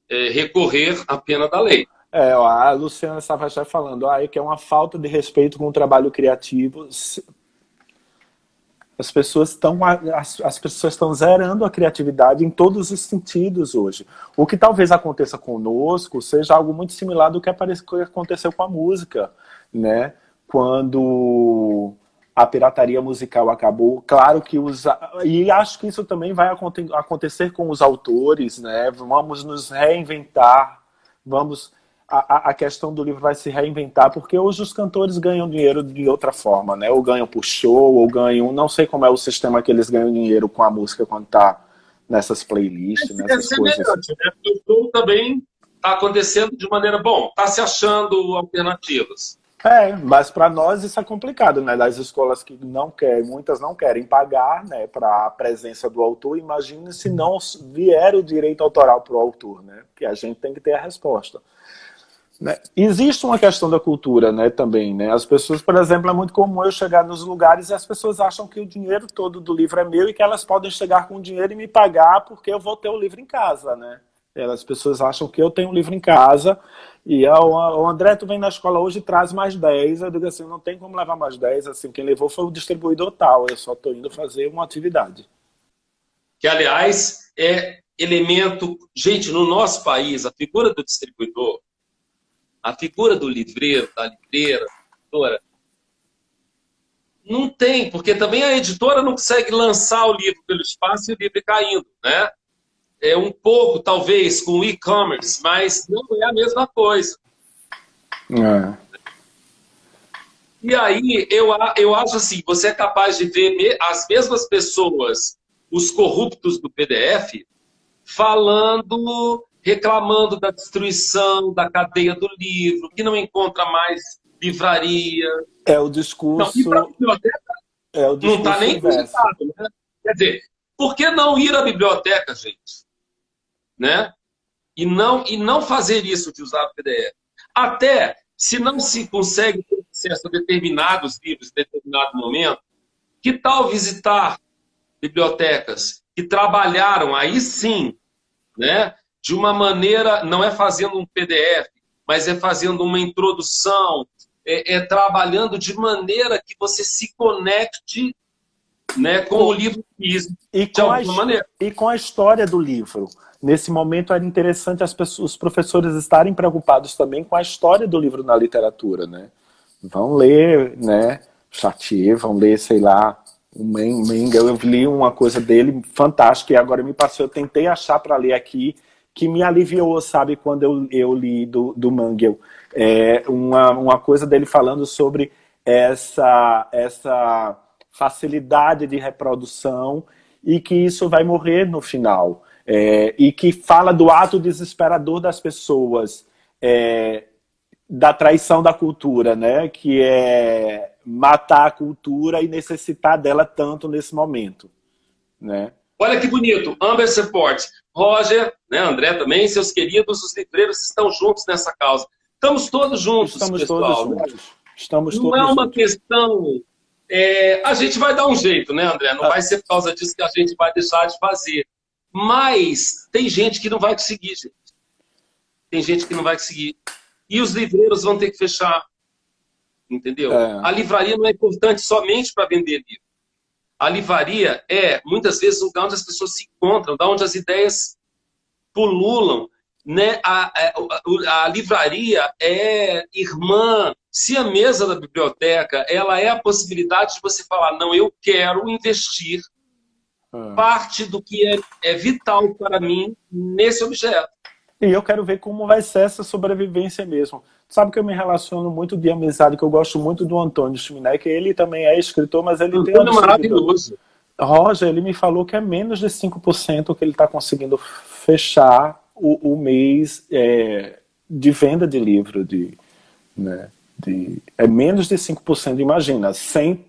é, recorrer à pena da lei. É, ó, a Luciana Savachar falando, ah, que é uma falta de respeito com o trabalho criativo as pessoas estão as, as pessoas estão zerando a criatividade em todos os sentidos hoje. O que talvez aconteça conosco seja algo muito similar do que aconteceu com a música, né? Quando a pirataria musical acabou. Claro que os. E acho que isso também vai acontecer com os autores, né? Vamos nos reinventar, vamos. A, a questão do livro vai se reinventar, porque hoje os cantores ganham dinheiro de outra forma, né? Ou ganham por show, ou ganham. Não sei como é o sistema que eles ganham dinheiro com a música quando tá nessas playlists, nessas é coisas. Né? O show também está acontecendo de maneira. Bom, está se achando alternativas. É, mas para nós isso é complicado, né? Das escolas que não querem, muitas não querem pagar, né, para a presença do autor. Imagine se não vier o direito autoral para o autor, né? Que a gente tem que ter a resposta. Né? Existe uma questão da cultura, né, também, né? As pessoas, por exemplo, é muito comum eu chegar nos lugares e as pessoas acham que o dinheiro todo do livro é meu e que elas podem chegar com o dinheiro e me pagar porque eu vou ter o livro em casa, né? As pessoas acham que eu tenho um livro em casa e o André, tu vem na escola hoje e traz mais 10. Eu digo assim, não tem como levar mais 10. Assim, quem levou foi o distribuidor tal. Eu só estou indo fazer uma atividade. Que, aliás, é elemento... Gente, no nosso país, a figura do distribuidor, a figura do livreiro, da livreira, da editora, não tem, porque também a editora não consegue lançar o livro pelo espaço e o livro caindo, né? é, um pouco, talvez, com e-commerce, mas não é a mesma coisa. É. E aí, eu, eu acho assim, você é capaz de ver as mesmas pessoas, os corruptos do PDF, falando, reclamando da destruição da cadeia do livro, que não encontra mais livraria. É o discurso... Não, biblioteca, é o discurso não está nem cogitado, né? Quer dizer, por que não ir à biblioteca, gente? né? E não, e não fazer isso de usar o PDF. Até se não se consegue ter acesso a determinados livros em determinado momento, que tal visitar bibliotecas que trabalharam aí sim, né? De uma maneira, não é fazendo um PDF, mas é fazendo uma introdução, é, é trabalhando de maneira que você se conecte né, com o livro físico, e de alguma a, maneira. E com a história do livro. Nesse momento era interessante as pessoas, os professores estarem preocupados também com a história do livro na literatura, né? Vão ler, né, Chartier, vão ler, sei lá, o Mengel, eu li uma coisa dele fantástica e agora me passou, eu tentei achar para ler aqui, que me aliviou, sabe, quando eu, eu li do, do Mangel. É uma, uma coisa dele falando sobre essa, essa facilidade de reprodução e que isso vai morrer no final. É, e que fala do ato desesperador das pessoas, é, da traição da cultura, né? que é matar a cultura e necessitar dela tanto nesse momento. Né? Olha que bonito, Amber Support. Roger, né, André também, seus queridos, os livreiros estão juntos nessa causa. Estamos todos juntos, Estamos pessoal. Todos juntos. Estamos Não todos é uma juntos. questão é, a gente vai dar um jeito, né, André? Não ah. vai ser por causa disso que a gente vai deixar de fazer. Mas tem gente que não vai conseguir, gente. Tem gente que não vai conseguir. E os livreiros vão ter que fechar. Entendeu? É. A livraria não é importante somente para vender livro. A livraria é, muitas vezes, o lugar onde as pessoas se encontram, da onde as ideias pululam. Né? A, a, a livraria é irmã se a mesa da biblioteca ela é a possibilidade de você falar, não, eu quero investir ah. parte do que é, é vital para mim nesse objeto. E eu quero ver como vai ser essa sobrevivência mesmo. Sabe que eu me relaciono muito de amizade, que eu gosto muito do Antônio Chiminé, que ele também é escritor, mas ele Antônio tem um maravilhoso. Roger, ele me falou que é menos de 5% que ele está conseguindo fechar o, o mês é, de venda de livro. De, né? de é menos de 5%, imagina, 100,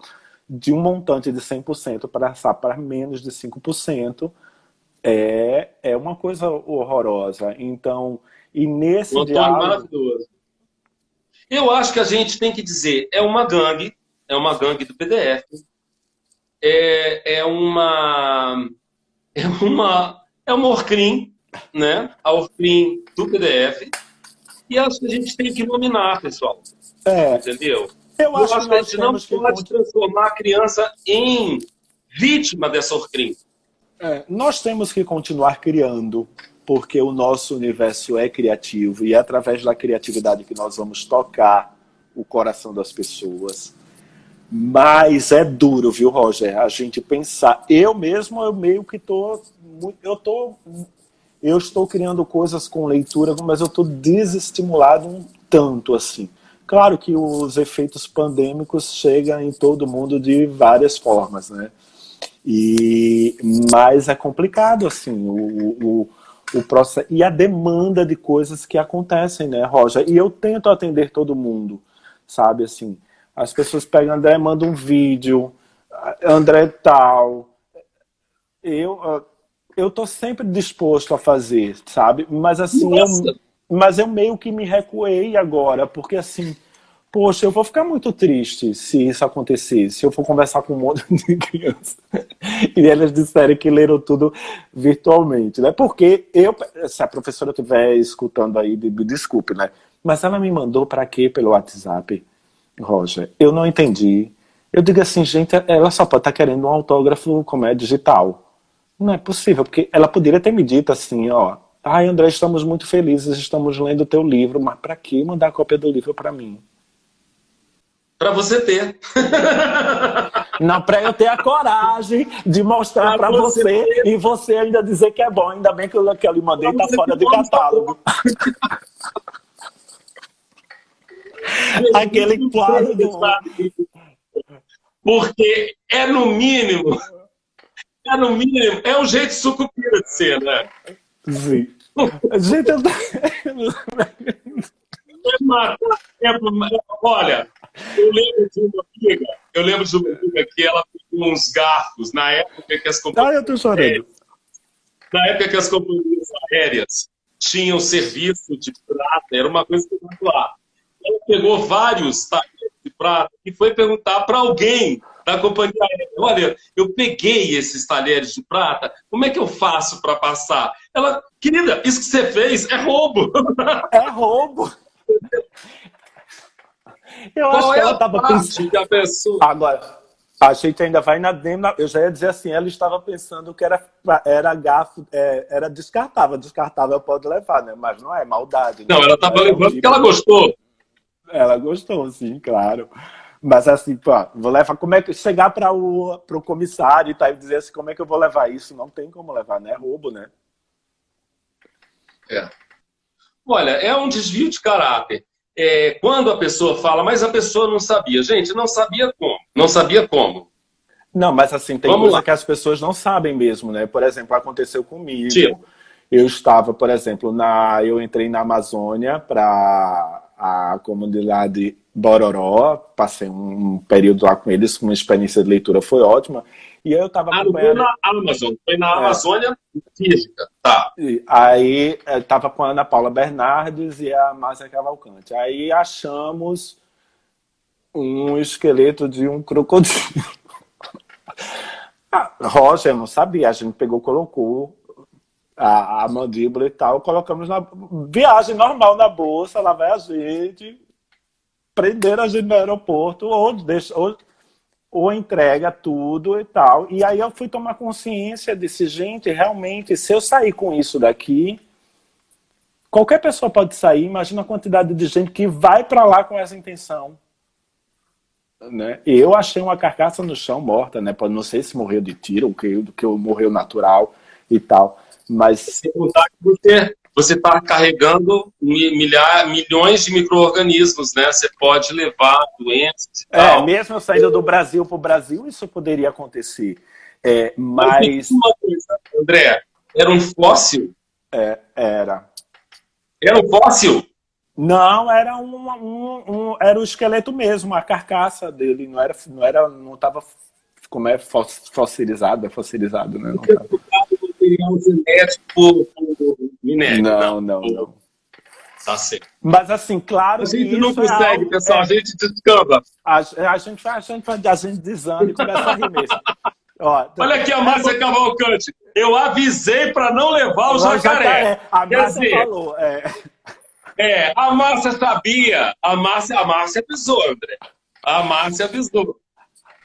de um montante de 100% para passar para menos de 5% é, é uma coisa horrorosa. Então, e nesse o diálogo... maravilhoso. Eu acho que a gente tem que dizer, é uma gangue, é uma gangue do PDF, é, é uma é uma é uma Orcrim, né? A Orcrim do PDF. E acho que a gente tem que nominar, pessoal. É. Entendeu? Eu acho, Eu acho que, a gente não pode que... transformar a criança em vítima dessa crime. É, nós temos que continuar criando, porque o nosso universo é criativo e é através da criatividade que nós vamos tocar o coração das pessoas. Mas é duro, viu, Roger? A gente pensar. Eu mesmo, eu meio que tô. Eu tô. Eu estou criando coisas com leitura, mas eu estou desestimulado um tanto assim. Claro que os efeitos pandêmicos chegam em todo mundo de várias formas, né? E, mas é complicado, assim, o, o, o processo e a demanda de coisas que acontecem, né, Roger? E eu tento atender todo mundo, sabe, assim. As pessoas pegam, André, manda um vídeo, André tal. Eu, eu tô sempre disposto a fazer, sabe? Mas assim, eu, mas eu meio que me recuei agora, porque assim, poxa, eu vou ficar muito triste se isso acontecer, se eu for conversar com um monte de crianças e elas disserem que leram tudo virtualmente, né? Porque eu, se a professora estiver escutando aí, me desculpe, né? Mas ela me mandou para quê pelo WhatsApp, Roger? Eu não entendi. Eu digo assim, gente, ela só pode estar tá querendo um autógrafo como é digital. Não é possível, porque ela poderia ter me dito assim, ó, Ai, André, estamos muito felizes, estamos lendo o teu livro, mas para que mandar a cópia do livro para mim? Para você ter. Não, para eu ter a coragem de mostrar para você, você e você ainda dizer que é bom. Ainda bem que o que eu lhe mandei está fora do catálogo. Aquele quadro do... Porque é no mínimo, é no mínimo, é um jeito sucupira de ser, né? Sim. Gente, eu... Olha, eu lembro de uma amiga, eu lembro de uma amiga que ela pegou uns garfos na época que as companhias. Ah, eu tô chorando. Na época que as companhias aéreas tinham serviço de prata, era uma coisa que lá. Ela pegou vários talheres de prata e foi perguntar para alguém da companhia aérea. Olha, eu peguei esses talheres de prata, como é que eu faço para passar? Ela, querida, isso que você fez é roubo. É roubo. Eu Qual acho que é ela estava pensando. Que a pessoa... Agora, a gente ainda vai na demo. Eu já ia dizer assim, ela estava pensando que era, era gafo, é, era descartável. Descartável pode levar, né? Mas não é maldade. Não, né? ela estava levando porque ela gostou. Ela gostou, sim, claro. Mas assim, pô, vou levar. Como é que chegar para o pro comissário e, tá, e dizer assim, como é que eu vou levar isso? Não tem como levar, né? É roubo, né? É. Olha, é um desvio de caráter. É, quando a pessoa fala, mas a pessoa não sabia. Gente, não sabia como. Não sabia como. Não, mas assim, tem Vamos coisa lá. que as pessoas não sabem mesmo, né? Por exemplo, aconteceu comigo. Tipo. Eu estava, por exemplo, na, eu entrei na Amazônia para a comunidade Bororó, passei um período lá com eles, uma experiência de leitura foi ótima. E eu estava acompanhando... foi na Amazon, foi na é. Amazônia física, tá. E aí estava com a Ana Paula Bernardes e a Márcia Cavalcante. Aí achamos um esqueleto de um crocodilo. ah, Roger não sabia, a gente pegou, colocou a, a mandíbula e tal, colocamos na viagem normal na bolsa, lá vai a gente, prenderam a gente no aeroporto, ou, deixa, ou, ou entrega tudo e tal. E aí eu fui tomar consciência desse, gente, realmente, se eu sair com isso daqui, qualquer pessoa pode sair, imagina a quantidade de gente que vai para lá com essa intenção. Né? Eu achei uma carcaça no chão morta, né? Não sei se morreu de tiro ou que, que morreu natural e tal. Mas. Você você está carregando milhar, milhões de micro-organismos, né? Você pode levar doenças e é, tal. Mesmo saindo do Brasil para o Brasil, isso poderia acontecer. É, mas... Uma coisa, André, era um fóssil? É, era. Era um fóssil? Não, era um, um, um, era o esqueleto mesmo, a carcaça dele, não era, não era, não estava como é fossilizado, é fossilizado, né? Não tava material genético minério. Não, não, não. não. Tá certo. Mas assim, claro a gente não é consegue, é algo, pessoal, é, a gente descamba. A, a, gente, a, gente, a gente desanda e começa a rir mesmo. Ó, Olha aqui a Márcia Cavalcante. Eu avisei para não levar o jacaré. A Márcia falou. É. é, a Márcia sabia. A Márcia, a Márcia avisou, André. A Márcia avisou.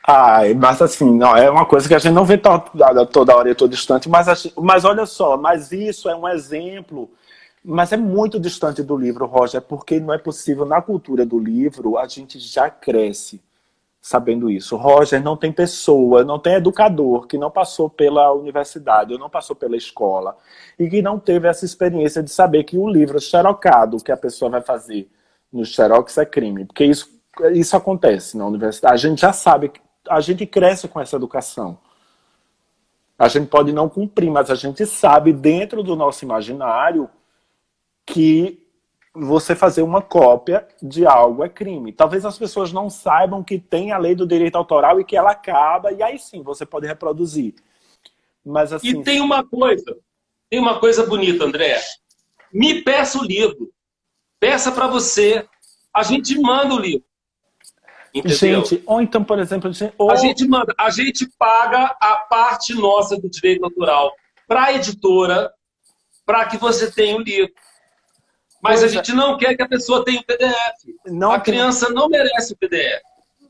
Ai, mas assim, não, é uma coisa que a gente não vê toda, toda hora e todo instante, mas, mas olha só, mas isso é um exemplo, mas é muito distante do livro, Roger, porque não é possível, na cultura do livro, a gente já cresce, sabendo isso. Roger não tem pessoa, não tem educador que não passou pela universidade ou não passou pela escola e que não teve essa experiência de saber que o livro xerocado que a pessoa vai fazer no xerox é crime. Porque isso, isso acontece na universidade. A gente já sabe, a gente cresce com essa educação. A gente pode não cumprir, mas a gente sabe dentro do nosso imaginário que você fazer uma cópia de algo é crime. Talvez as pessoas não saibam que tem a lei do direito autoral e que ela acaba, e aí sim você pode reproduzir. Mas assim. E tem uma coisa, tem uma coisa bonita, André. Me peça o livro. Peça para você. A gente manda o livro. Entendeu? Gente, ou então, por exemplo, ou... a gente manda, a gente paga a parte nossa do direito autoral para a editora para que você tenha o livro. Mas pois a gente é. não quer que a pessoa tenha o PDF. Não a criança não merece o PDF.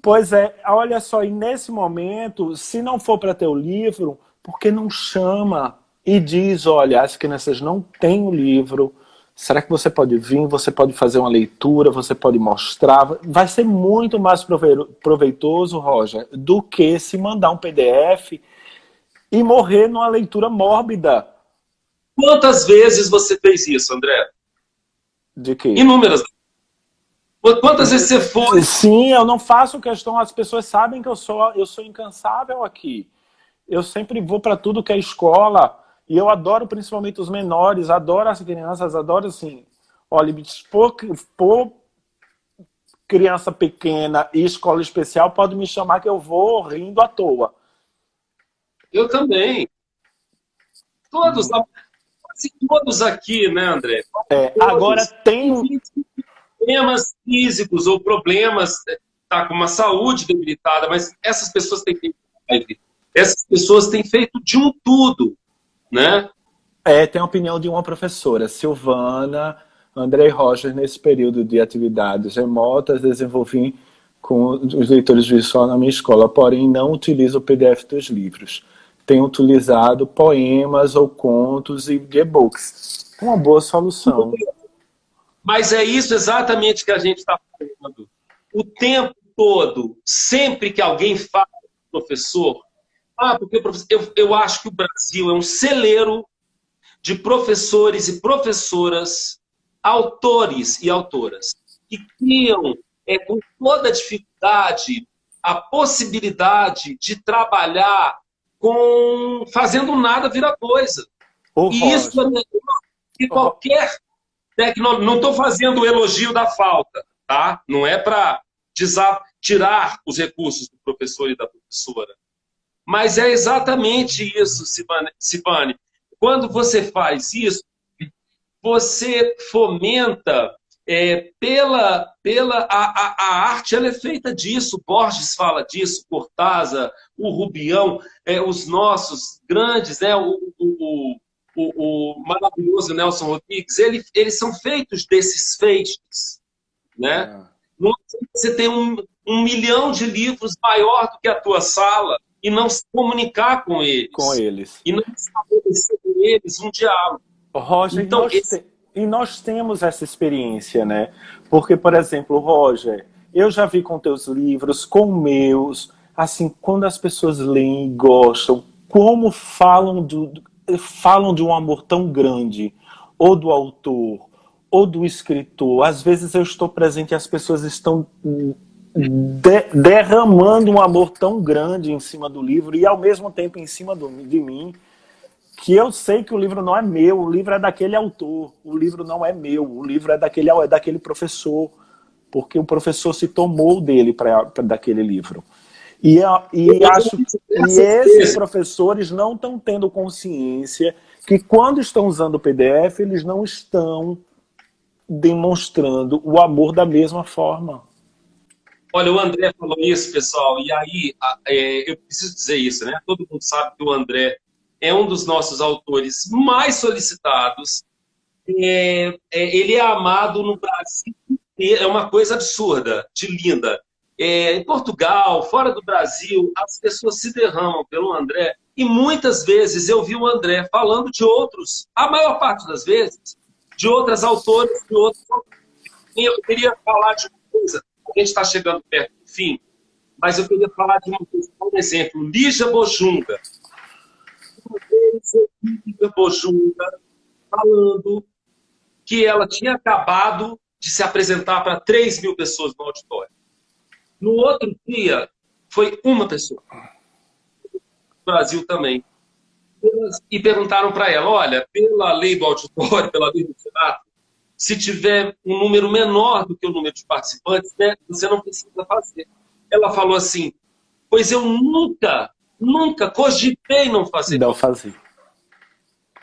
Pois é, olha só, e nesse momento, se não for para ter o livro, por que não chama e diz, olha, as crianças não têm o livro, será que você pode vir, você pode fazer uma leitura, você pode mostrar, vai ser muito mais proveitoso, Roger, do que se mandar um PDF e morrer numa leitura mórbida. Quantas vezes você fez isso, André? De quê? Inúmeras. Quantas vezes você foi? Sim, eu não faço questão. As pessoas sabem que eu sou, eu sou incansável aqui. Eu sempre vou para tudo que é escola. E eu adoro principalmente os menores, adoro as crianças, adoro assim. Olha, por, por criança pequena e escola especial, pode me chamar que eu vou rindo à toa. Eu também. Todos. Quase todos aqui, né, André? É, agora tem problemas físicos ou problemas tá com uma saúde debilitada, mas essas pessoas têm feito essas pessoas têm feito de um tudo, né? É, tem a opinião de uma professora, Silvana André Roger, nesse período de atividades remotas, desenvolvi com os leitores visuais na minha escola, porém não utilizo o PDF dos livros tem utilizado poemas ou contos e e-books. Uma boa solução. Mas é isso exatamente que a gente está falando. O tempo todo, sempre que alguém fala professor, ah, porque eu, eu acho que o Brasil é um celeiro de professores e professoras, autores e autoras, que criam é, com toda a dificuldade a possibilidade de trabalhar com fazendo nada vira coisa. Oh, e isso é melhor que qualquer tecnologia. Não estou fazendo o elogio da falta, tá? Não é para tirar os recursos do professor e da professora. Mas é exatamente isso, Sibane. Quando você faz isso, você fomenta é, pela, pela a, a, a, arte ela é feita disso. Borges fala disso, Cortázar, o Rubião, é, os nossos grandes, né, o, o, o, o maravilhoso Nelson Rodrigues, ele, eles são feitos desses feixes. Né? É. Você tem um, um milhão de livros maior do que a tua sala e não se comunicar com eles. Com eles. E não estabelecer com eles um diálogo. Roger, então, esse... E nós temos essa experiência, né? Porque, por exemplo, Roger, eu já vi com teus livros, com meus, assim, quando as pessoas leem e gostam, como falam, do, falam de um amor tão grande, ou do autor, ou do escritor. Às vezes eu estou presente e as pessoas estão de, derramando um amor tão grande em cima do livro e ao mesmo tempo em cima do, de mim que eu sei que o livro não é meu, o livro é daquele autor, o livro não é meu, o livro é daquele, é daquele professor, porque o professor se tomou dele para daquele livro. E, e acho e esses professores não estão tendo consciência que quando estão usando o PDF, eles não estão demonstrando o amor da mesma forma. Olha, o André falou isso, pessoal, e aí é, eu preciso dizer isso, né? Todo mundo sabe que o André é um dos nossos autores mais solicitados. É, é, ele é amado no Brasil inteiro, é uma coisa absurda, de linda. É, em Portugal, fora do Brasil, as pessoas se derramam pelo André e muitas vezes eu vi o André falando de outros, a maior parte das vezes, de outras autores, de outros. Eu queria falar de uma coisa, a gente está chegando perto do fim, mas eu queria falar de uma coisa, por exemplo, Lígia Bojunga. Uma vez eu vi Lígia Bojunga falando que ela tinha acabado de se apresentar para 3 mil pessoas no auditório. No outro dia, foi uma pessoa. No Brasil também. E perguntaram para ela: olha, pela lei do auditório, pela lei do Senado, se tiver um número menor do que o número de participantes, né, você não precisa fazer. Ela falou assim: pois eu nunca, nunca cogitei não fazer. Não fazer.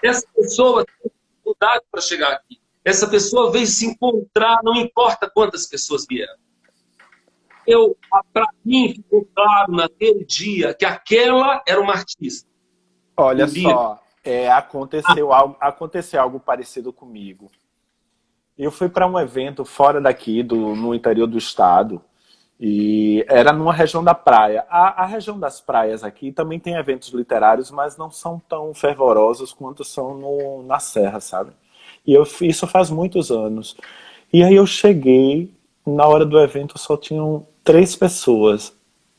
Essa pessoa tem dificuldade para chegar aqui. Essa pessoa veio se encontrar, não importa quantas pessoas vieram. Eu, para mim, ficou claro naquele dia que aquela era uma artista. Olha só, é, aconteceu, ah. algo, aconteceu algo parecido comigo. Eu fui para um evento fora daqui, do, no interior do estado, e era numa região da praia. A, a, região das praias aqui também tem eventos literários, mas não são tão fervorosos quanto são no, na Serra, sabe? E eu, isso faz muitos anos. E aí eu cheguei, na hora do evento só tinham três pessoas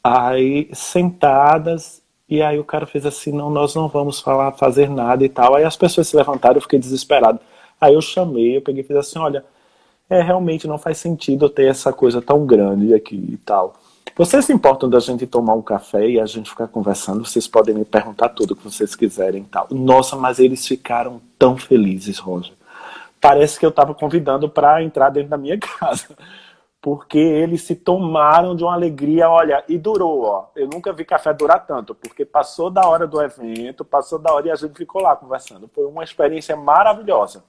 aí sentadas e aí o cara fez assim, não, nós não vamos falar, fazer nada e tal. Aí as pessoas se levantaram, eu fiquei desesperado. Aí eu chamei, eu peguei e fiz assim, olha, é, realmente não faz sentido ter essa coisa tão grande aqui e tal. Vocês se importam da gente tomar um café e a gente ficar conversando? Vocês podem me perguntar tudo que vocês quiserem e tal. Nossa, mas eles ficaram tão felizes, Roger. Parece que eu estava convidando para entrar dentro da minha casa porque eles se tomaram de uma alegria, olha, e durou, ó. Eu nunca vi café durar tanto, porque passou da hora do evento, passou da hora e a gente ficou lá conversando. Foi uma experiência maravilhosa.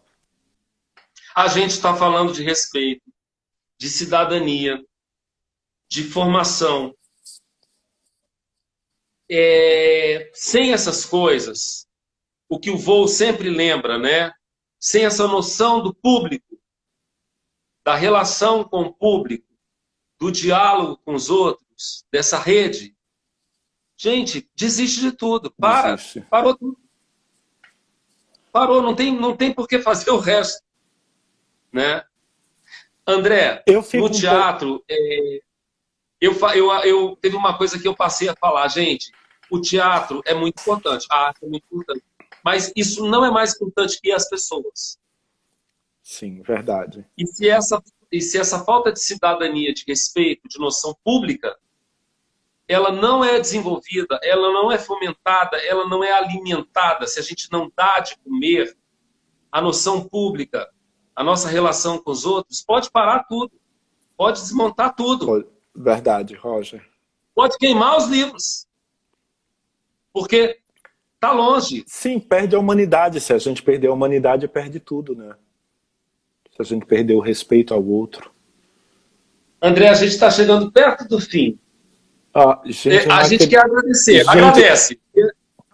A gente está falando de respeito, de cidadania, de formação. É, sem essas coisas, o que o voo sempre lembra, né? Sem essa noção do público, da relação com o público, do diálogo com os outros, dessa rede, gente, desiste de tudo. Para. Desiste. Parou tudo. Parou, não tem, não tem por que fazer o resto. Né? André, no teatro, é, eu, eu, eu, teve uma coisa que eu passei a falar, gente, o teatro é muito importante, a arte é muito importante, mas isso não é mais importante que as pessoas. Sim, verdade. E se essa, e se essa falta de cidadania, de respeito, de noção pública, ela não é desenvolvida, ela não é fomentada, ela não é alimentada, se a gente não dá de comer a noção pública, a nossa relação com os outros, pode parar tudo. Pode desmontar tudo. Verdade, Roger. Pode queimar os livros. Porque tá longe. Sim, perde a humanidade. Se a gente perder a humanidade, perde tudo, né? se a gente perder o respeito ao outro. André, a gente está chegando perto do fim. Ah, gente, é, a gente quer agradecer. Gente, Agradece.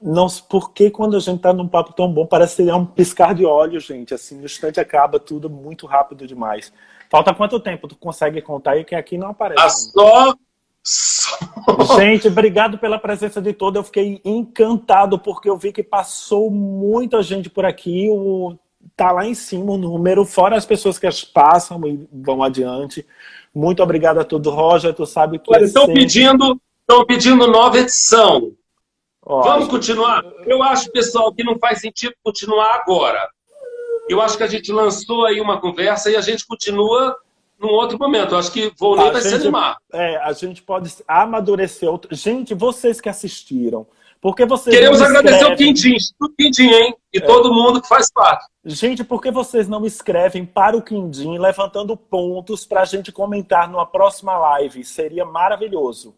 Não, porque quando a gente está num papo tão bom, parece que é um piscar de olho, gente. Assim, no instante acaba tudo muito rápido demais. Falta quanto tempo? Tu consegue contar aí que aqui não aparece. Ah, só... só... Gente, obrigado pela presença de todos. Eu fiquei encantado porque eu vi que passou muita gente por aqui. O tá lá em cima o número, fora as pessoas que as passam e vão adiante. Muito obrigado a todo Roger, tu sabe que Olha, estão sempre... pedindo, estão pedindo nova edição. Vamos continuar? Eu acho, pessoal, que não faz sentido continuar agora. Eu acho que a gente lançou aí uma conversa e a gente continua num outro momento. Eu acho que vou nem vai gente, se animar. É, a gente pode amadurecer outro. Gente, vocês que assistiram, porque vocês Queremos agradecer o Quindim, o Quindim, hein? E é. todo mundo que faz parte. Gente, por que vocês não escrevem para o Quindim, levantando pontos para a gente comentar numa próxima live? Seria maravilhoso.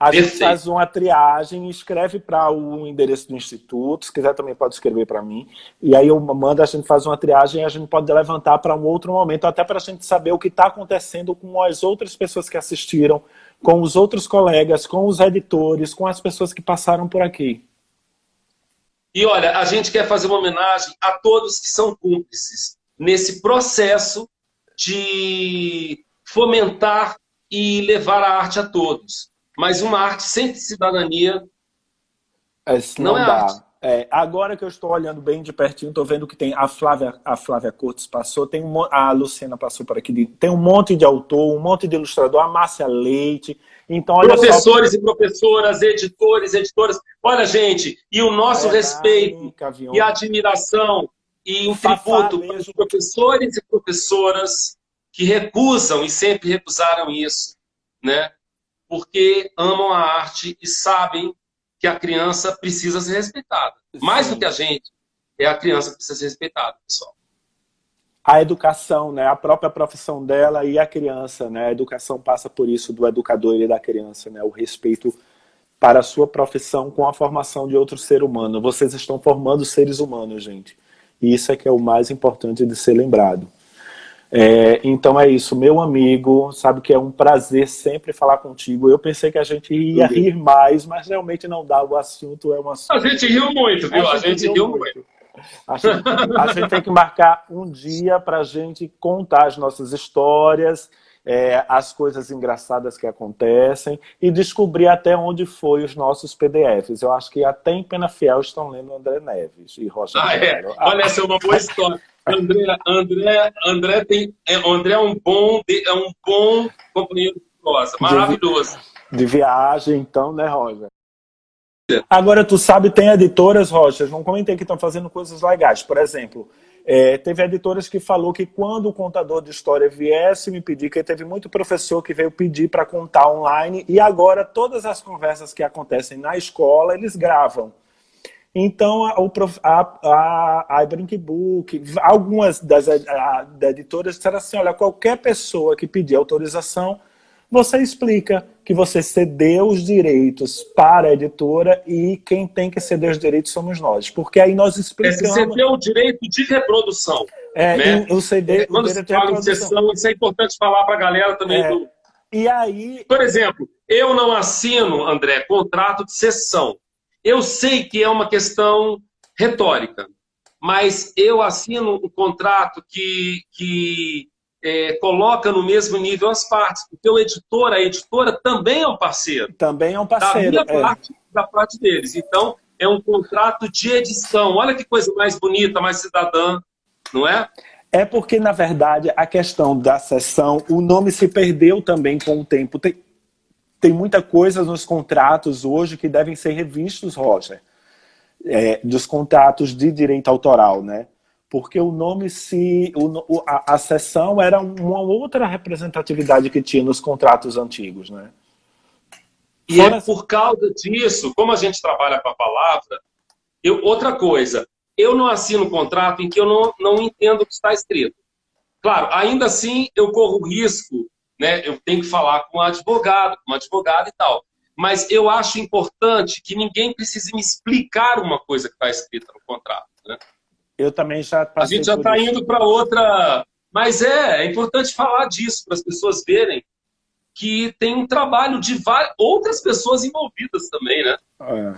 A Perfeito. gente faz uma triagem, escreve para o endereço do instituto, se quiser também pode escrever para mim. E aí eu mando, a gente faz uma triagem e a gente pode levantar para um outro momento, até para a gente saber o que está acontecendo com as outras pessoas que assistiram, com os outros colegas, com os editores, com as pessoas que passaram por aqui. E olha, a gente quer fazer uma homenagem a todos que são cúmplices nesse processo de fomentar e levar a arte a todos. Mas uma arte sem cidadania não, não, é dá. arte. É, agora que eu estou olhando bem de pertinho, estou vendo que tem a Flávia, a Flávia Cortes passou, tem um, a Luciana passou por aqui, tem um monte de autor, um monte de ilustrador, a Márcia Leite. Então, Professores só... e professoras, editores, editoras. Olha, gente, e o nosso é, respeito e admiração e um tributo para os professores e professoras que recusam e sempre recusaram isso, né? Porque amam a arte e sabem que a criança precisa ser respeitada. Sim. Mais do que a gente, é a criança que precisa ser respeitada, pessoal. A educação, né? A própria profissão dela e a criança, né? A educação passa por isso do educador e da criança, né? O respeito para a sua profissão com a formação de outro ser humano. Vocês estão formando seres humanos, gente. E isso é que é o mais importante de ser lembrado. É, então é isso, meu amigo, sabe que é um prazer sempre falar contigo. Eu pensei que a gente ia Sim. rir mais, mas realmente não dá. O assunto é um assunto. A gente riu muito, viu? A gente, a gente riu, riu muito. muito. A gente, a gente, tem que marcar um dia para a gente contar as nossas histórias, é, as coisas engraçadas que acontecem e descobrir até onde foi os nossos PDFs. Eu acho que até em Penafiel estão lendo André Neves e Rocha. Ah, é? Olha, essa é uma boa história. André, André, André tem, é, André é um bom, é um bom companheiro de prosa, maravilhoso. De, de, viagem, então, né, Roger? Agora, tu sabe, tem editoras, Roger, não comentei que estão fazendo coisas legais. Por exemplo, é, teve editoras que falou que quando o contador de história viesse me pedir, que teve muito professor que veio pedir para contar online, e agora todas as conversas que acontecem na escola, eles gravam. Então, a, a, a, a Book, algumas das a, editoras disseram assim, olha, qualquer pessoa que pedir autorização, você explica que você cedeu os direitos para a editora e quem tem que ceder os direitos somos nós. Porque aí nós explicamos... É, você cedeu o direito de reprodução. É, né? o CD, Quando se fala em sessão, isso é importante falar para a galera também. É, do... E aí... Por exemplo, eu não assino, André, contrato de sessão. Eu sei que é uma questão retórica, mas eu assino um contrato que, que é, coloca no mesmo nível as partes, porque o editor, a editora também é um parceiro. Também é um parceiro. Da minha é. parte, da parte deles. Então, é um contrato de edição. Olha que coisa mais bonita, mais cidadã, não é? É porque, na verdade, a questão da sessão, o nome se perdeu também com o tempo. Tem, tem muita coisa nos contratos hoje que devem ser revistos, Roger, é, dos contratos de direito autoral, né? Porque o nome se. O, a, a sessão era uma outra representatividade que tinha nos contratos antigos, né? E Fora... é por causa disso, como a gente trabalha com a palavra, eu, outra coisa, eu não assino um contrato em que eu não, não entendo o que está escrito. Claro, ainda assim eu corro risco né? Eu tenho que falar com um advogado, com um advogado e tal. Mas eu acho importante que ninguém precise me explicar uma coisa que está escrita no contrato. Né? Eu também já A gente já está indo para outra. Mas é, é importante falar disso para as pessoas verem que tem um trabalho de várias, outras pessoas envolvidas também, né? É,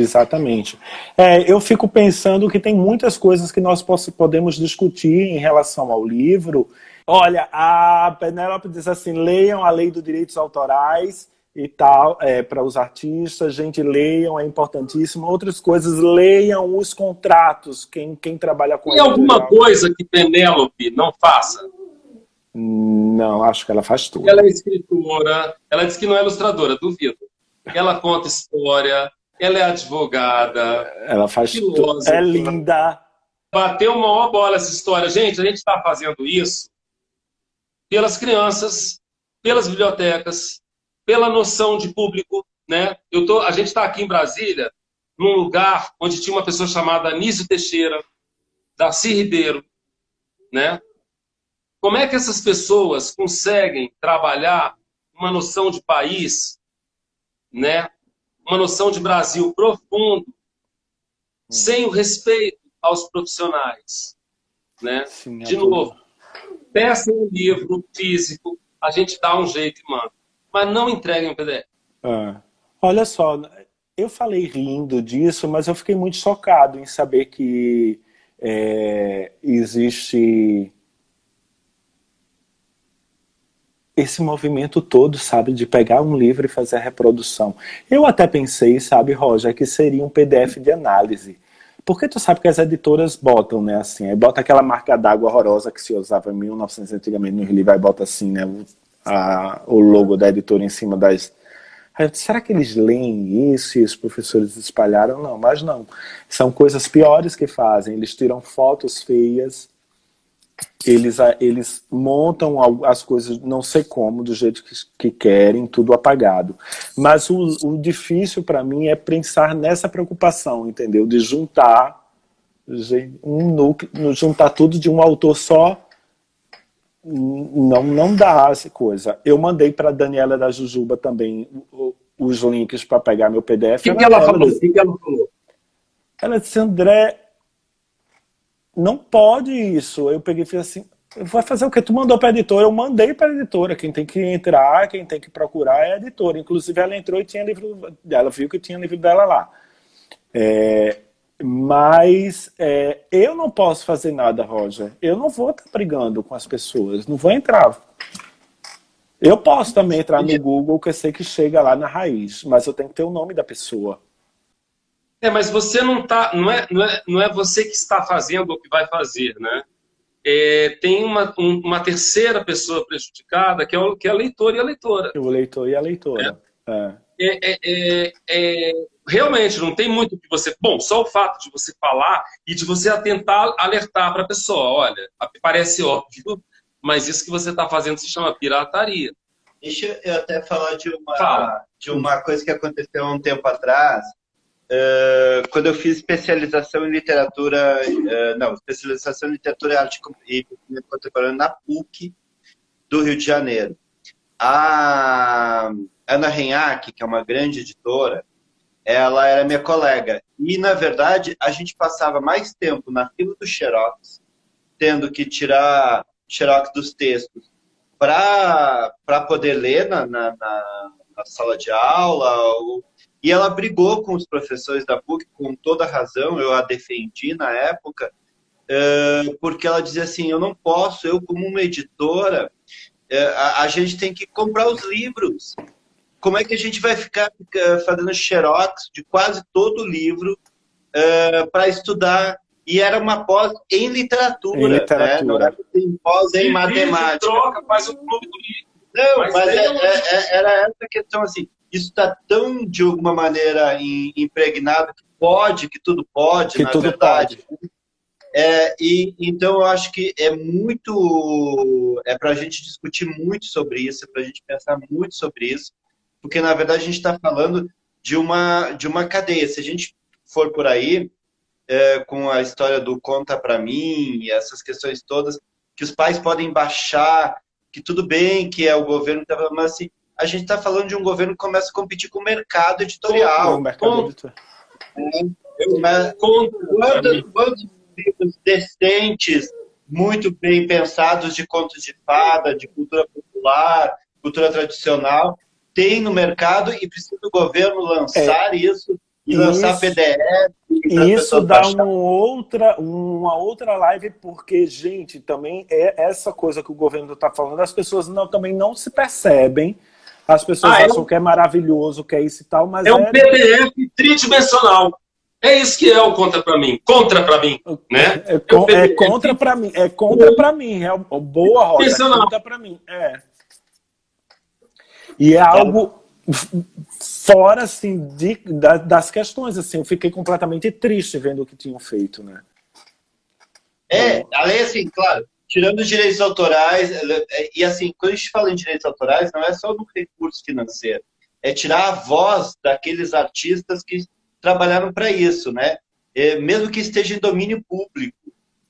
exatamente. É, eu fico pensando que tem muitas coisas que nós podemos discutir em relação ao livro Olha, a Penélope diz assim: leiam a lei dos direitos autorais e tal, é, para os artistas, gente, leiam, é importantíssimo. Outras coisas, leiam os contratos, quem, quem trabalha com... Tem alguma coisa que Penélope não faça? Não, acho que ela faz tudo. Ela é escritora, ela diz que não é ilustradora, duvido. Ela conta história, ela é advogada. Ela faz tudo. É linda. Bateu uma bola essa história. Gente, a gente está fazendo isso pelas crianças, pelas bibliotecas, pela noção de público. Né? Eu tô, a gente está aqui em Brasília, num lugar onde tinha uma pessoa chamada Anísio Teixeira, Darcy Ribeiro. Né? Como é que essas pessoas conseguem trabalhar uma noção de país, né? uma noção de Brasil profundo, hum. sem o respeito aos profissionais? Né? Sim, de novo, peça um livro físico, a gente dá um jeito e manda. Mas não entreguem um PDF. Ah, olha só, eu falei rindo disso, mas eu fiquei muito chocado em saber que é, existe esse movimento todo, sabe, de pegar um livro e fazer a reprodução. Eu até pensei, sabe, Roger, que seria um PDF de análise. Porque tu sabe que as editoras botam, né, assim, aí bota aquela marca d'água horrorosa que se usava em 1900 antigamente no livro, aí bota assim, né, a, o logo da editora em cima das... Aí, será que eles leem isso e os professores espalharam? Não, mas não. São coisas piores que fazem. Eles tiram fotos feias, eles, eles montam as coisas, não sei como, do jeito que, que querem, tudo apagado. Mas o, o difícil para mim é pensar nessa preocupação, entendeu? De juntar um núcleo, juntar tudo de um autor só. Não, não dá essa coisa. Eu mandei para Daniela da Jujuba também os links para pegar meu PDF. O que, que, ela falou? Que, que ela falou? Ela disse, André, não pode isso. Eu peguei e fiz assim, vai fazer o que? Tu mandou para a editora, eu mandei para a editora. Quem tem que entrar, quem tem que procurar é a editora. Inclusive, ela entrou e tinha livro dela, viu que tinha livro dela lá. É, mas é, eu não posso fazer nada, Roger. Eu não vou estar brigando com as pessoas, não vou entrar. Eu posso também entrar no Google, que eu sei que chega lá na raiz, mas eu tenho que ter o nome da pessoa. É, mas você não tá, não é, não é, não é você que está fazendo o que vai fazer, né? É, tem uma, um, uma terceira pessoa prejudicada, que é, o, que é a leitora e a leitora. O leitor e a leitora. É. É, é, é, é realmente, não tem muito que você... Bom, só o fato de você falar e de você tentar alertar para a pessoa, olha, parece óbvio, mas isso que você está fazendo se chama pirataria. Deixa eu até falar de uma, de uma coisa que aconteceu há um tempo atrás, Uh, quando eu fiz especialização em literatura, uh, não, especialização em literatura, arte e contemporânea na PUC do Rio de Janeiro. A Ana Renhac, que é uma grande editora, ela era minha colega. E, na verdade, a gente passava mais tempo na fila do Xerox, tendo que tirar Xerox dos textos para poder ler na, na, na sala de aula, ou e ela brigou com os professores da PUC, com toda razão, eu a defendi na época, porque ela dizia assim: eu não posso, eu, como uma editora, a gente tem que comprar os livros. Como é que a gente vai ficar fazendo xerox de quase todo o livro para estudar? E era uma pós em literatura, em literatura. Né? não era pós em matemática. Troca, faz o clube do livro. Não, mas, mas é, é, é, era essa questão assim isso está tão, de alguma maneira, impregnado que pode, que tudo pode, que na tudo verdade. Pode. É, e então eu acho que é muito é para a gente discutir muito sobre isso, é para a gente pensar muito sobre isso, porque na verdade a gente está falando de uma de uma cadeia. Se a gente for por aí é, com a história do conta para mim e essas questões todas, que os pais podem baixar, que tudo bem, que é o governo, tá mas assim, a gente está falando de um governo que começa a competir com o mercado editorial. O mercado editorial. É, quantos, quantos livros decentes, muito bem pensados de contos de fada, de cultura popular, cultura tradicional, tem no mercado e precisa do governo lançar é. isso e lançar isso, PDF. Isso dá uma outra, uma outra live, porque, gente, também é essa coisa que o governo está falando, as pessoas não, também não se percebem as pessoas ah, acham é um... que é maravilhoso, que é isso e tal, mas. É, é um PDF tridimensional. É isso que é o contra para mim. Contra para mim, né? É, é, é contra para mim. É contra para mim. É boa roda. É contra para mim. É. E é algo fora assim de, das questões assim. Eu fiquei completamente triste vendo o que tinham feito, né? É, além assim, claro, tirando os direitos autorais, é, e assim, quando a gente fala em direitos autorais, não é só no recurso financeiro, é tirar a voz daqueles artistas que trabalharam para isso, né? É, mesmo que esteja em domínio público,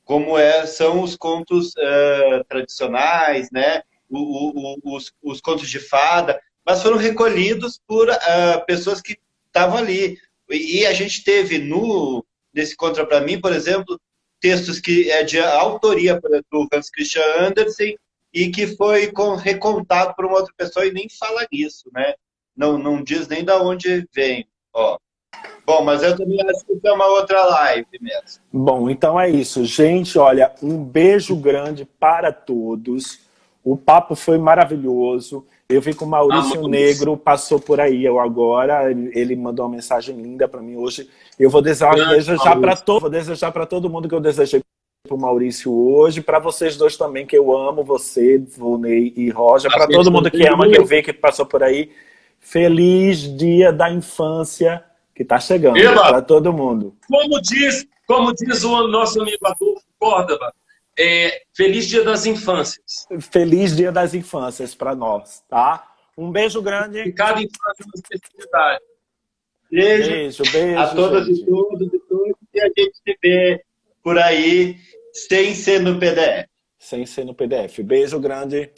como é, são os contos uh, tradicionais, né? O, o, os, os, contos de fada, mas foram recolhidos por uh, pessoas que estavam ali. E, e, a gente teve no nesse contra para mim, por exemplo, textos que é de autoria do Hans Christian Andersen e que foi recontado por uma outra pessoa e nem fala nisso, né? Não, não diz nem da onde vem, ó. Bom, mas eu também acho que é uma outra live mesmo. Bom, então é isso. Gente, olha, um beijo grande para todos. O papo foi maravilhoso. Eu vi que o Maurício ah, Negro passou por aí eu agora. Ele mandou uma mensagem linda para mim hoje. Eu vou desejar, desejar para todo, vou desejar para todo mundo que eu desejei para o Maurício hoje, para vocês dois também que eu amo você, Volney e Roger, para todo mundo que ama que eu vi que passou por aí. Feliz Dia da Infância que está chegando para todo mundo. Como diz, como diz o nosso amigo Adolfo Córdoba, é, feliz Dia das Infâncias. Feliz Dia das Infâncias para nós, tá? Um beijo grande. E cada infância uma especialidade. Beijo, beijo, beijo a todas gente. e todos e todos. E a gente se vê por aí sem ser no PDF. Sem ser no PDF. Beijo grande.